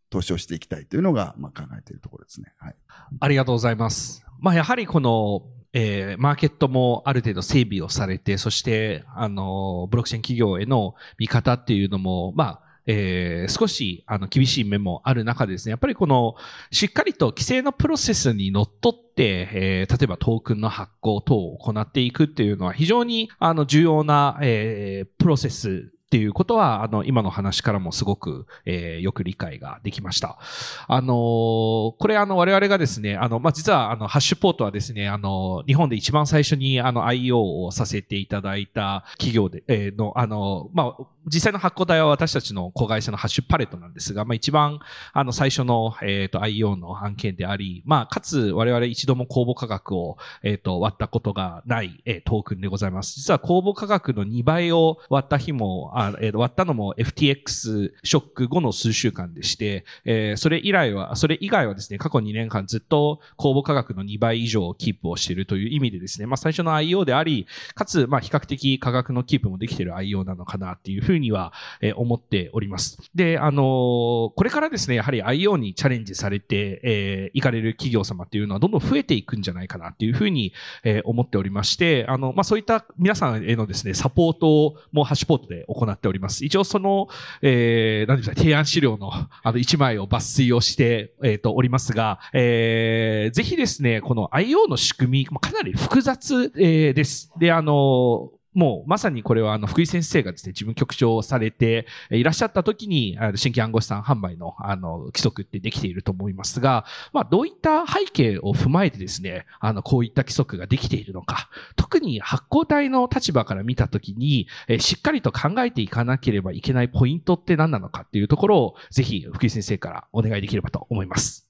投資をしていきたいというのが、まあ、考えているところですね。はい。ありがとうございます。まあ、やはりこの、えーマーケットもある程度整備をされて、そして、あの、ブロックチェーン企業への見方っていうのも、まあ、えー少し、あの、厳しい面もある中でですね、やっぱりこの、しっかりと規制のプロセスにのっとって、えー例えばトークンの発行等を行っていくっていうのは非常に、あの、重要な、えープロセスっていうことは、あの、今の話からもすごく、えーよく理解ができました。あのーこれあの、我々がですね、あの、まあ、実はあの、ハッシュポートはですね、あの、日本で一番最初にあの、IO をさせていただいた企業で、えーの、あの、まあ、実際の発行体は私たちの子会社のハッシュパレットなんですが、まあ、一番あの、最初の、えっ、と、IO の案件であり、まあ、かつ我々一度も公募価格を、えっ、と、割ったことがない、えトークンでございます。実は公募価格の2倍を割った日も、あえー割ったのも FTX ショック後の数週間でして、えーそれ以来は、それ以外はですね、過去2年間ずっと公募価格の2倍以上をキープをしているという意味でですね、まあ最初の IO であり、かつ、まあ比較的価格のキープもできている IO なのかなっていうふうには、えー思っております。で、あのーこれからですね、やはり IO にチャレンジされて、えー行かれる企業様っていうのはどんどん増えていくんじゃないかなっていうふうに、えー思っておりまして、あの、まあそういった皆さんへのですね、サポートもハッシュポートで行なっております。一応その、えー、何ですか、提案資料の、あの、一枚を抜粋をして、えっ、と、おりますが、えー、ぜひですね、この IO の仕組み、かなり複雑、えーです。で、あの、もうまさにこれはあの福井先生がですね、自分局長をされていらっしゃった時に、新規暗号資産販売のあの規則ってできていると思いますが、まあどういった背景を踏まえてですね、あのこういった規則ができているのか、特に発行体の立場から見た時に、しっかりと考えていかなければいけないポイントって何なのかっていうところを、ぜひ福井先生からお願いできればと思います。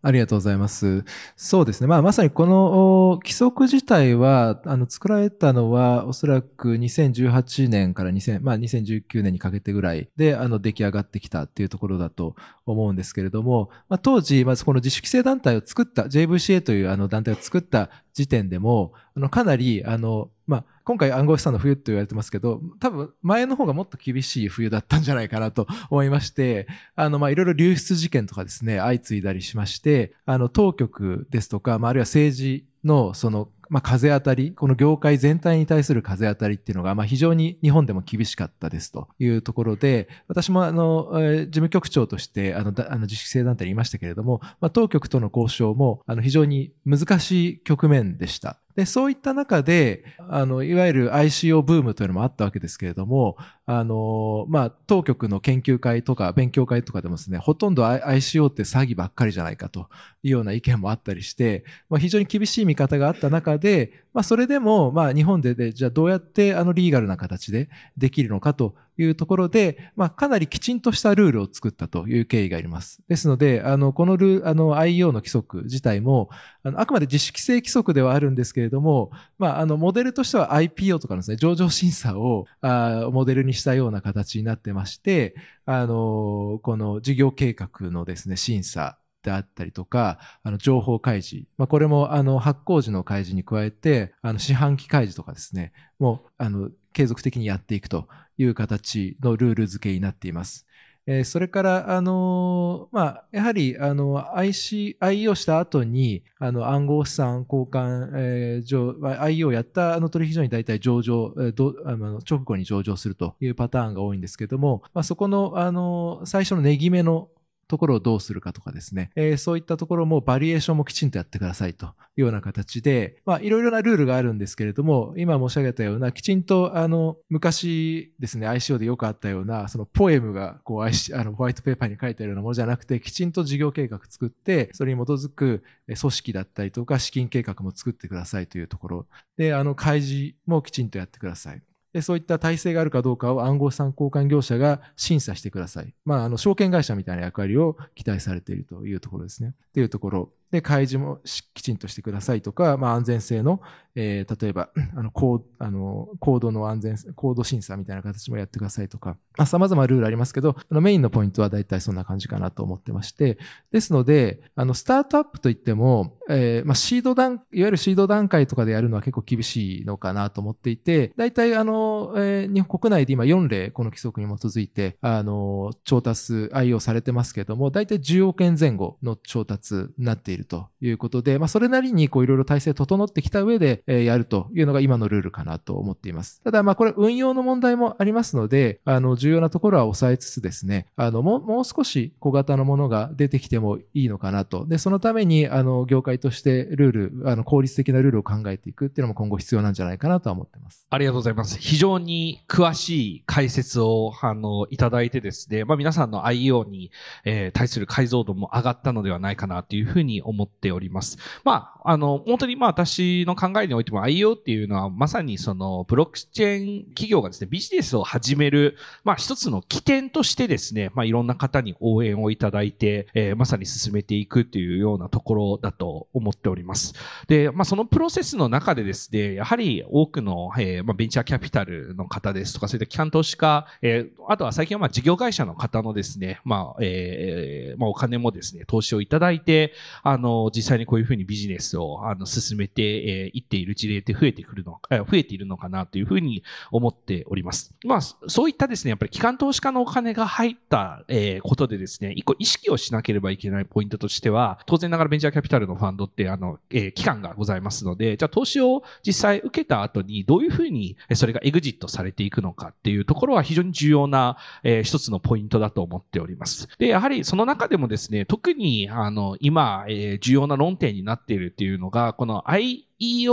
ありがとうございます。そうですね。まあ、まさにこの規則自体は、あの、作られたのは、おそらく2018年から2000、まあ、2019年にかけてぐらいで、あの、出来上がってきたっていうところだと思うんですけれども、まあ、当時、まずこの自主規制団体を作った、JVCA というあの団体を作った時点でも、あの、かなり、あの、まあ、今回暗号資産の冬って言われてますけど、多分前の方がもっと厳しい冬だったんじゃないかなと <laughs> 思いまして、あの、ま、いろいろ流出事件とかですね、相次いだりしまして、あの、当局ですとか、まあ、あるいは政治の、その、まあ、風当たり、この業界全体に対する風当たりっていうのが、まあ、非常に日本でも厳しかったですというところで、私もあの、えー事務局長として、あの、あの自主規制団体にいましたけれども、まあ、当局との交渉も、あの、非常に難しい局面でした。で、そういった中で、あの、いわゆる ICO ブームというのもあったわけですけれども、あの、まあ、当局の研究会とか勉強会とかでもですね、ほとんど ICO って詐欺ばっかりじゃないかというような意見もあったりして、まあ、非常に厳しい見方があった中で、まあ、それでも、まあ、日本でで、じゃあどうやってあのリーガルな形でできるのかというところで、まあ、かなりきちんとしたルールを作ったという経緯があります。ですので、あの、このル、あの、IEO の規則自体も、あの、あくまで自主規制規則ではあるんですけれども、まあ、あの、モデルとしては IPO とかのですね、上場審査を、あモデルにしたような形になってまして、あの、この事業計画のですね、審査であったりとか、あの、情報開示。まあ、これも、あの、発行時の開示に加えて、あの、四半期開示とかですね、もう、あの、継続的にやっていくという形のルール付けになっています。えーそれから、あのーまあ、やはり、あの、IC、IE をした後に、あの、暗号資産交換、えー上、まあ IE をやったあの取引所に大体上場、えーどあの直後に上場するというパターンが多いんですけども、まあ、そこの、あの、最初の値決めのところをどうするかとかですね、えーそういったところもバリエーションもきちんとやってくださいというような形で、まあいろいろなルールがあるんですけれども、今申し上げたようなきちんとあの昔ですね、ICO でよくあったようなそのポエムがこうあのホワイトペーパーに書いてあるようなものじゃなくて、きちんと事業計画作って、それに基づく組織だったりとか資金計画も作ってくださいというところで、あの開示もきちんとやってください。で、そういった体制があるかどうかを暗号資産交換業者が審査してください。まあ、あの、証券会社みたいな役割を期待されているというところですね。というところ。で、開示もきちんとしてくださいとか、まあ、安全性の、えー例えば、<clears throat> あの、コーあの、コードの安全、コード審査みたいな形もやってくださいとか、まあ、様々ルールありますけど、あのメインのポイントは大体そんな感じかなと思ってまして、ですので、あの、スタートアップといっても、えーまあ、シード段、いわゆるシード段階とかでやるのは結構厳しいのかなと思っていて、大体あの、えー日本国内で今4例、この規則に基づいて、あの、調達、愛用されてますけども、大体10億円前後の調達になっているるということで、まあ、それなりにこういろいろ体制整ってきた上で、えーやるというのが今のルールかなと思っています。ただ、まあ、これ運用の問題もありますので、あの、重要なところは抑えつつですね、あの、もう、もう少し小型のものが出てきてもいいのかなと。で、そのために、あの、業界としてルール、あの、効率的なルールを考えていくっていうのも今後必要なんじゃないかなとは思ってます。ありがとうございます。非常に詳しい解説を、あの、いただいてですね、まあ皆さんの IEO に、えー対する解像度も上がったのではないかなというふうに思っております。まあ、あの、本当にまあ私の考えにおいても IO っていうのはまさにそのブロックチェーン企業がですね、ビジネスを始める、まあ一つの起点としてですね、まあいろんな方に応援をいただいて、えーまさに進めていくっていうようなところだと思っております。で、まあ、そのプロセスの中でですね、やはり多くの、えーまあ、ベンチャーキャピタルの方ですとか、そういった機関投資家、えーあとは最近はまあ事業会社の方のですね、まあ、えーまあ、お金もですね、投資をいただいて、あの、実際にこういうふうにビジネスをあの進めてい、えーっている事例って増えてくるの、え増えているのかなというふうに思っております。まあ、そういったですね、やっぱり機関投資家のお金が入った、えことでですね、一個意識をしなければいけないポイントとしては、当然ながらベンチャーキャピタルのファンドって、あの、え期間がございますので、じゃあ投資を実際受けた後にどういうふうにそれがエグジットされていくのかっていうところは非常に重要な、えー一つのポイントだと思っております。で、やはりその中でもですね、特に、あの、今、えーえ重要な論点になっているっていうのが、この IEO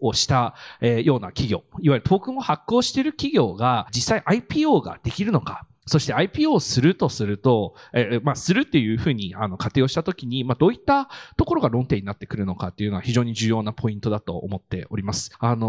をした、えーような企業、いわゆるトークンを発行している企業が実際 IPO ができるのか、そして IPO をするとすると、えーまあ、するっていうふうに、あの、仮定をしたときに、まあ、どういったところが論点になってくるのかっていうのは非常に重要なポイントだと思っております。あの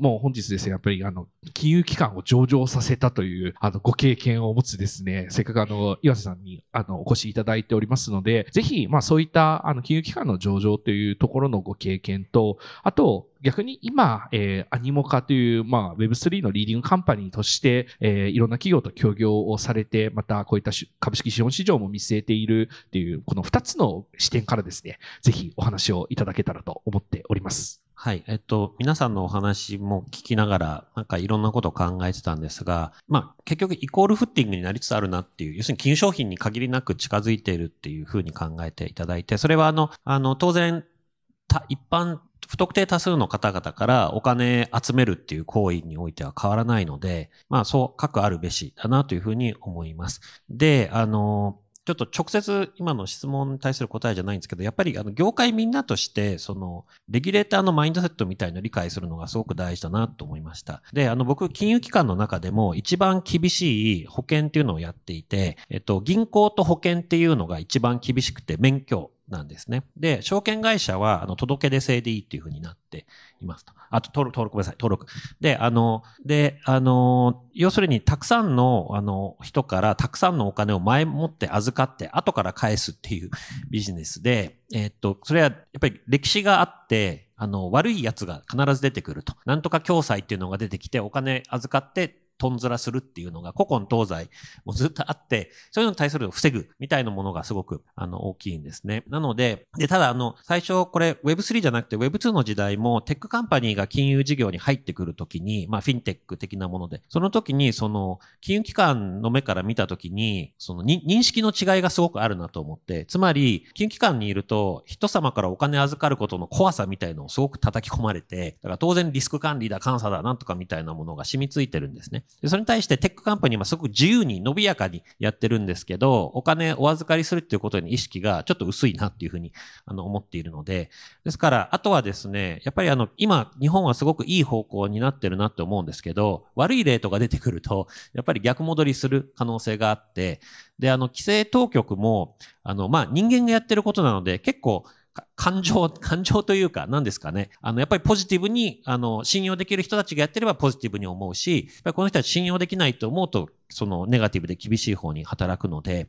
もう本日ですね、やっぱり、あの、金融機関を上場させたという、あの、ご経験を持つですね、せっかくあの、岩瀬さんに、あの、お越しいただいておりますので、ぜひ、まあ、そういった、あの、金融機関の上場というところのご経験と、あと、逆に今、えーアニモカという、まあ、Web3 のリーディングカンパニーとして、えーいろんな企業と協業をされて、またこういった株式資本市場も見据えているっていう、この二つの視点からですね、ぜひお話をいただけたらと思っております。はい。えっと、皆さんのお話も聞きながら、なんかいろんなことを考えてたんですが、まあ、結局イコールフッティングになりつつあるなっていう、要するに金融商品に限りなく近づいているっていうふうに考えていただいて、それはあの、あの、当然、一般、不特定多数の方々からお金集めるっていう行為においては変わらないので、まあそう、各あるべしだなというふうに思います。で、あの、ちょっと直接今の質問に対する答えじゃないんですけど、やっぱりあの業界みんなとして、その、レギュレーターのマインドセットみたいの理解するのがすごく大事だなと思いました。で、あの僕、金融機関の中でも一番厳しい保険っていうのをやっていて、えっと、銀行と保険っていうのが一番厳しくて免許なんですね。で、証券会社は、あの、届け出制でいいっていうふうになっていますと。あと、登録、登録ごめんなさい、登録。で、あの、で、あの、要するに、たくさんの、あの、人から、たくさんのお金を前もって預かって、後から返すっていう <laughs> ビジネスで、えっと、それは、やっぱり歴史があって、あの、悪いやつが必ず出てくると。なんとか共済っていうのが出てきて、お金預かって、とんずらするっていうのが古今東西もずっとあって、そういうのに対する防ぐみたいなものがすごくあの大きいんですね。なので、で、ただあの、最初これ Web3 じゃなくて Web2 の時代もテックカンパニーが金融事業に入ってくるときに、まあフィンテック的なもので、その時にその金融機関の目から見たときに、その認識の違いがすごくあるなと思って、つまり金融機関にいると人様からお金預かることの怖さみたいのをすごく叩き込まれて、だから当然リスク管理だ、監査だ、なんとかみたいなものが染みついてるんですね。でそれに対してテックカンパニーはすごく自由に伸びやかにやってるんですけど、お金お預かりするっていうことに意識がちょっと薄いなっていうふうにあの思っているので、ですから、あとはですね、やっぱりあの、今、日本はすごくいい方向になってるなって思うんですけど、悪い例とか出てくると、やっぱり逆戻りする可能性があって、で、あの、規制当局も、あの、まあ、人間がやってることなので、結構、感情、感情というか、何ですかね。あの、やっぱりポジティブに、あの、信用できる人たちがやってればポジティブに思うし、やっぱりこの人は信用できないと思うと、そのネガティブで厳しい方に働くので、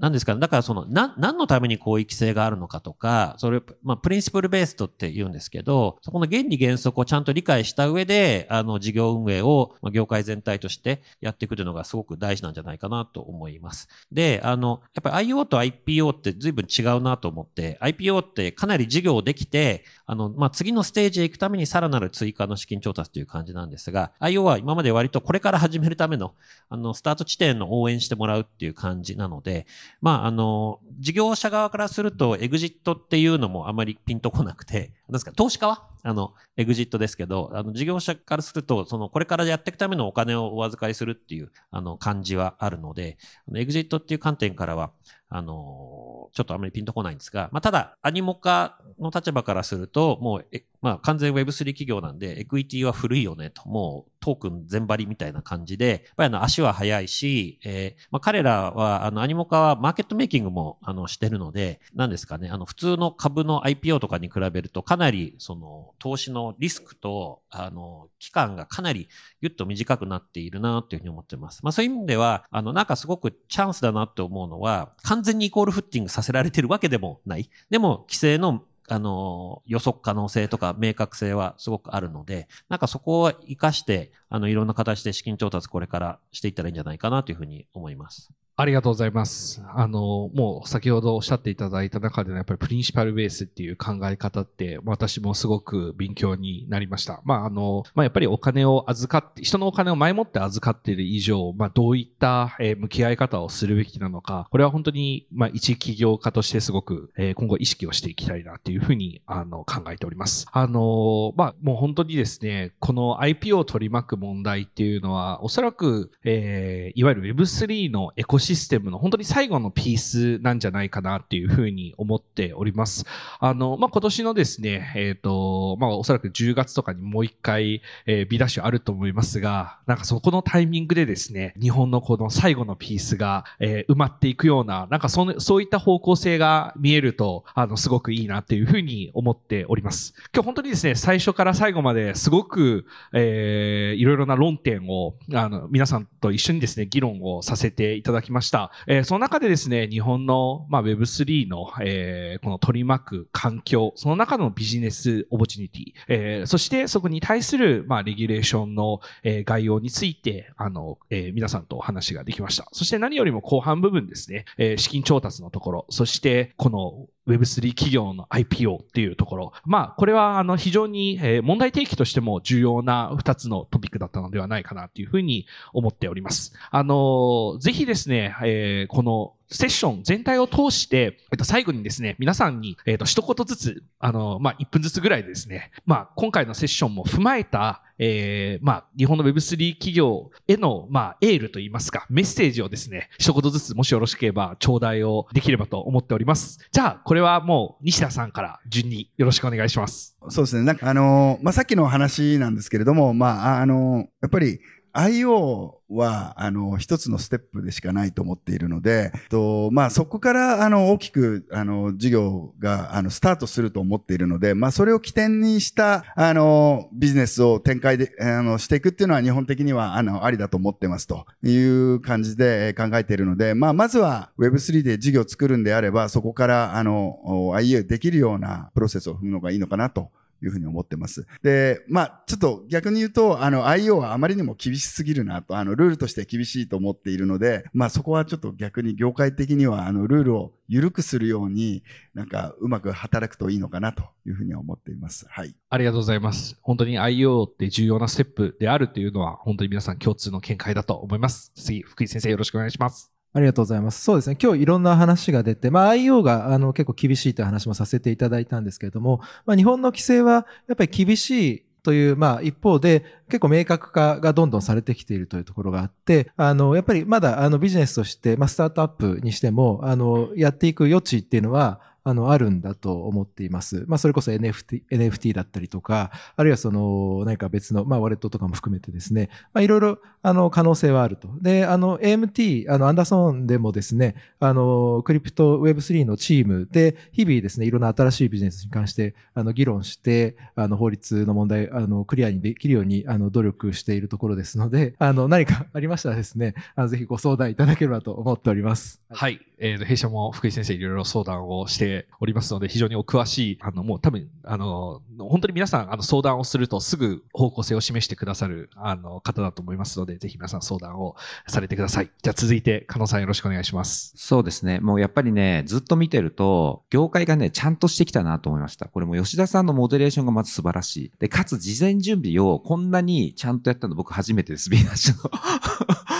なんですか。だからその、な、何のためにこういう規制があるのかとか、それ、まあ、プリンシプルベーストって言うんですけど、そこの原理原則をちゃんと理解した上で、あの、事業運営を、まあ、業界全体としてやっていくというのがすごく大事なんじゃないかなと思います。で、あの、やっぱり IO と IPO って随分違うなと思って、IPO ってかなり事業できて、あの、まあ、次のステージへ行くためにさらなる追加の資金調達という感じなんですが、IO は今まで割とこれから始めるための、あの、スタート地点の応援してもらうっていう感じなので、まあ、あの、事業者側からすると、エグジットっていうのもあまりピンとこなくて、なんですか、投資家は？あの、エグジットですけど、あの、事業者からすると、その、これからやっていくためのお金をお預かりするっていう、あの、感じはあるので、のエグジットっていう観点からは、あの、ちょっとあまりピンとこないんですが、まあ、ただ、アニモカの立場からすると、もう、えまあ、完全 Web3 企業なんで、エクイティは古いよねと、もう、トークン全張りみたいな感じで、やっぱりあの、足は速いし、えーまあ、彼らは、あの、アニモカはマーケットメイキングも、あの、してるので、なんですかね、あの、普通の株の IPO とかに比べると、かなり、その、投資のリスクと、あの、期間がかなりぎゅっと短くなっているなというふうに思ってます。まあそういう意味では、あの、なんかすごくチャンスだなって思うのは、完全にイコールフッティングさせられてるわけでもない。でも、規制のあの、予測可能性とか明確性はすごくあるので、なんかそこを活かして、あの、いろんな形で資金調達これからしていったらいいんじゃないかなというふうに思います。ありがとうございます。あの、もう先ほどおっしゃっていただいた中でのやっぱりプリンシパルベースっていう考え方って私もすごく勉強になりました。まああの、まあやっぱりお金を預かって、人のお金を前もって預かっている以上、まあどういった、えー向き合い方をするべきなのか、これは本当に、まあ一企業家としてすごく、えー今後意識をしていきたいなっていうふうに、あの、考えております。あの、まあもう本当にですね、この IP を取り巻く問題っていうのは、おそらく、えーいわゆる Web3 のエコシシステムの本当に最後のピースなんじゃないかなっていうふうに思っております。あの、まあ、今年のですね、えっ、と、まあ、おそらく10月とかにもう一回、えー、ビダッシュあると思いますが、なんかそこのタイミングでですね、日本のこの最後のピースが、えー埋まっていくような、なんかその、そういった方向性が見えると、あの、すごくいいなっていうふうに思っております。今日本当にですね、最初から最後まですごく、えーいろいろな論点を、あの、皆さんと一緒にですね、議論をさせていただきました。えーその中でですね、日本の、まあ、Web3 の、えーこの取り巻く環境、その中のビジネスオポチュニティ、えーそしてそこに対する、まあ、レギュレーションの、えー概要について、あの、えー皆さんとお話ができました。そして何よりも後半部分ですね、えー資金調達のところ、そしてこの Web3 企業の IPO っていうところ。まあ、これは、あの、非常に、問題提起としても重要な2つのトピックだったのではないかなというふうに思っております。あの、ぜひですね、えーこのセッション全体を通して、えっと、最後にですね、皆さんに、えっと、一言ずつ、あの、まあ、1分ずつぐらいですね、まあ、今回のセッションも踏まえた、えーまあ、日本の Web3 企業への、まあ、エールといいますか、メッセージをですね、一言ずつ、もしよろしければ、頂戴をできればと思っております。じゃあ、これはもう、西田さんから順によろしくお願いします。そうですね。なんかあのーまあ、さっきの話なんですけれども、まあ、あのーやっぱり IO は、あの、一つのステップでしかないと思っているので、と、まあ、そこから、あの、大きく、あの、事業が、あの、スタートすると思っているので、まあ、それを起点にした、あの、ビジネスを展開で、あの、していくっていうのは、日本的には、あの、ありだと思ってますという感じで考えているので、まあ、まずは Web3 で事業を作るんであれば、そこから、あの、IO できるようなプロセスを踏むのがいいのかなというふうに思ってます。で、まあ、ちょっと逆に言うと、あの、IO はあまりにも厳しすぎるなと、あの、ルールとして厳しいと思っているので、まあ、そこはちょっと逆に業界的には、あの、ルールを緩くするように、なんか、うまく働くといいのかなというふうに思っています。はい。ありがとうございます。本当に IO って重要なステップであるというのは、本当に皆さん共通の見解だと思います。次、福井先生よろしくお願いします。ありがとうございます。そうですね。今日いろんな話が出て、まあ IO があの結構厳しいという話もさせていただいたんですけれども、まあ日本の規制はやっぱり厳しいという、まあ一方で結構明確化がどんどんされてきているというところがあって、あの、やっぱりまだあのビジネスとして、まあスタートアップにしても、あの、やっていく余地っていうのは、あの、あるんだと思っています。まあ、それこそ NFT、NFT だったりとか、あるいはその、何か別の、まあ、ワレットとかも含めてですね、まあ、いろいろ、あの、可能性はあると。で、あの、AMT、あの、アンダーソンでもですね、あの、クリプト Web3 のチームで、日々ですね、いろんな新しいビジネスに関して、あの、議論して、あの、法律の問題、あの、クリアにできるように、あの、努力しているところですので、あの、何かありましたらですね、あの、ぜひご相談いただければと思っております。はい。えっー、弊社も福井先生いろいろ相談をしておりますので、非常にお詳しい、あの、もう多分、あの、本当に皆さん、あの、相談をするとすぐ方向性を示してくださる、あの、方だと思いますので、ぜひ皆さん相談をされてください。じゃあ続いて、加納さんよろしくお願いします。そうですね。もうやっぱりね、ずっと見てると、業界がね、ちゃんとしてきたなと思いました。これも吉田さんのモデレーションがまず素晴らしい。で、かつ事前準備をこんなにちゃんとやったの僕初めてです、ビーナッシュの。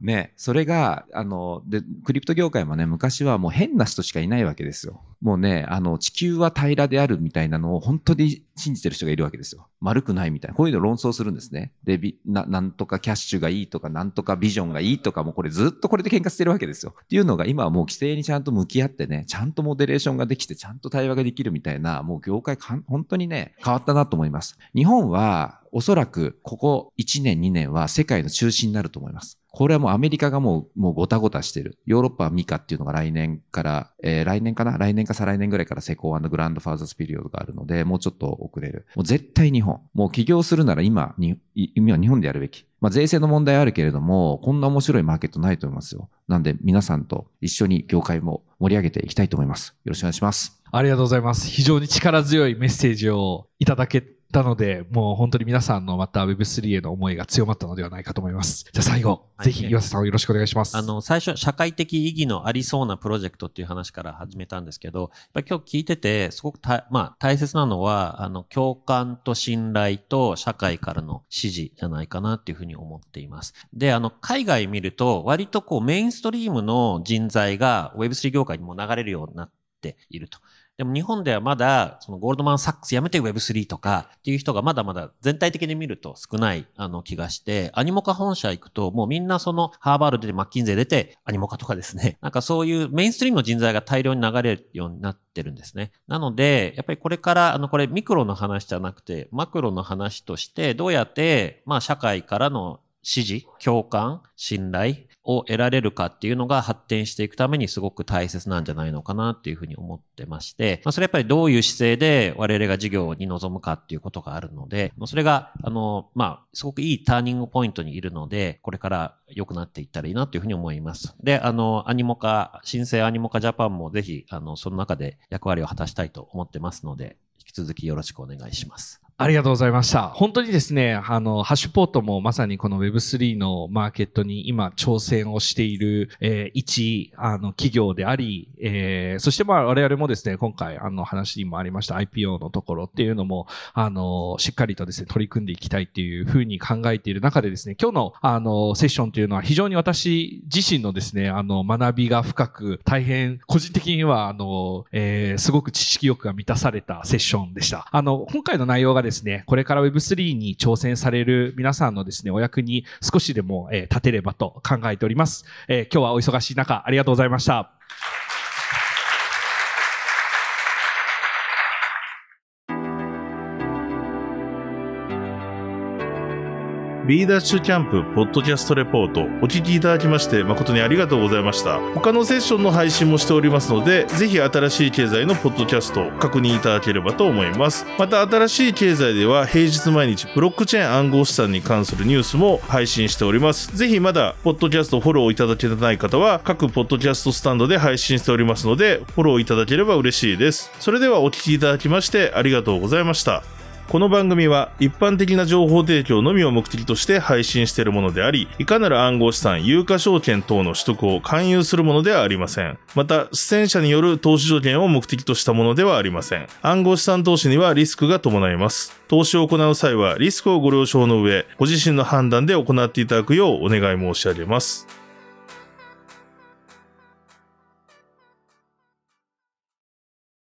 ね、それが、あの、で、クリプト業界もね、昔はもう変な人しかいないわけですよ。もうね、あの、地球は平らであるみたいなのを本当に信じてる人がいるわけですよ。丸くないみたいな。こういうの論争するんですね。で、ななんとかキャッシュがいいとか、なんとかビジョンがいいとか、もうこれずっとこれで喧嘩してるわけですよ。っていうのが今はもう規制にちゃんと向き合ってね、ちゃんとモデレーションができて、ちゃんと対話ができるみたいな、もう業界かん本当にね、変わったなと思います。日本は、おそらくここ1年2年は世界の中心になると思います。これはもうアメリカがもう、もうごたごたしてる。ヨーロッパはミカっていうのが来年から、えー、来年かな？来年か再来年ぐらいから施工グランドファーザースピリオドがあるので、もうちょっと遅れる。もう絶対日本。もう起業するなら今、に今日本でやるべき。まあ税制の問題あるけれども、こんな面白いマーケットないと思いますよ。なんで皆さんと一緒に業界も盛り上げていきたいと思います。よろしくお願いします。ありがとうございます。非常に力強いメッセージをいただけたので、もう本当に皆さんのまた Web3 への思いが強まったのではないかと思います。じゃあ最後、ぜひ岩瀬さんをよろしくお願いします。あの、最初、社会的意義のありそうなプロジェクトっていう話から始めたんですけど、やっぱり今日聞いてて、すごくた、まあ、大切なのは、あの、共感と信頼と社会からの支持じゃないかなっていうふうに思っています。で、あの、海外見ると、割とこう、メインストリームの人材が Web3 業界にも流れるようになっていると。でも日本ではまだ、そのゴールドマンサックスやめて Web3 とかっていう人がまだまだ全体的に見ると少ないあの気がして、アニモカ本社行くともうみんなそのハーバード出てマッキンゼ出てアニモカとかですね。<laughs> なんかそういうメインストリームの人材が大量に流れるようになってるんですね。なので、やっぱりこれから、あのこれミクロの話じゃなくてマクロの話としてどうやってまあ社会からの支持、共感、信頼を得られるかっていうのが発展していくためにすごく大切なんじゃないのかなっていうふうに思ってまして、まあ、それやっぱりどういう姿勢で我々が事業に臨むかっていうことがあるので、まあそれが、あの、まあ、すごくいいターニングポイントにいるので、これから良くなっていったらいいなというふうに思います。で、あの、アニモカ、新生アニモカジャパンもぜひ、あの、その中で役割を果たしたいと思ってますので、引き続きよろしくお願いします。ありがとうございました。本当にですね、あの、ハッシュポートもまさにこの Web3 のマーケットに今挑戦をしている、えー、一、あの、企業であり、えー、そしてまあ我々もですね、今回あの話にもありました IPO のところっていうのも、あの、しっかりとですね、取り組んでいきたいっていうふうに考えている中でですね、今日のあの、セッションというのは非常に私自身のですね、あの、学びが深く、大変個人的にはあの、えー、すごく知識欲が満たされたセッションでした。あの、今回の内容がですね、ですねこれから Web3 に挑戦される皆さんのですね、お役に少しでも、え、立てればと考えております。え、今日はお忙しい中、ありがとうございました。B ダッシュキャンプポッドキャストレポートお聞きいただきまして誠にありがとうございました。他のセッションの配信もしておりますので、ぜひ新しい経済のポッドキャストを確認いただければと思います。また新しい経済では平日毎日ブロックチェーン暗号資産に関するニュースも配信しております。ぜひまだポッドキャストフォローいただけてない方は各ポッドキャストスタンドで配信しておりますので、フォローいただければ嬉しいです。それではお聞きいただきましてありがとうございました。この番組は一般的な情報提供のみを目的として配信しているものであり、いかなる暗号資産、有価証券等の取得を勧誘するものではありません。また、出演者による投資条件を目的としたものではありません。暗号資産投資にはリスクが伴います。投資を行う際はリスクをご了承の上、ご自身の判断で行っていただくようお願い申し上げます。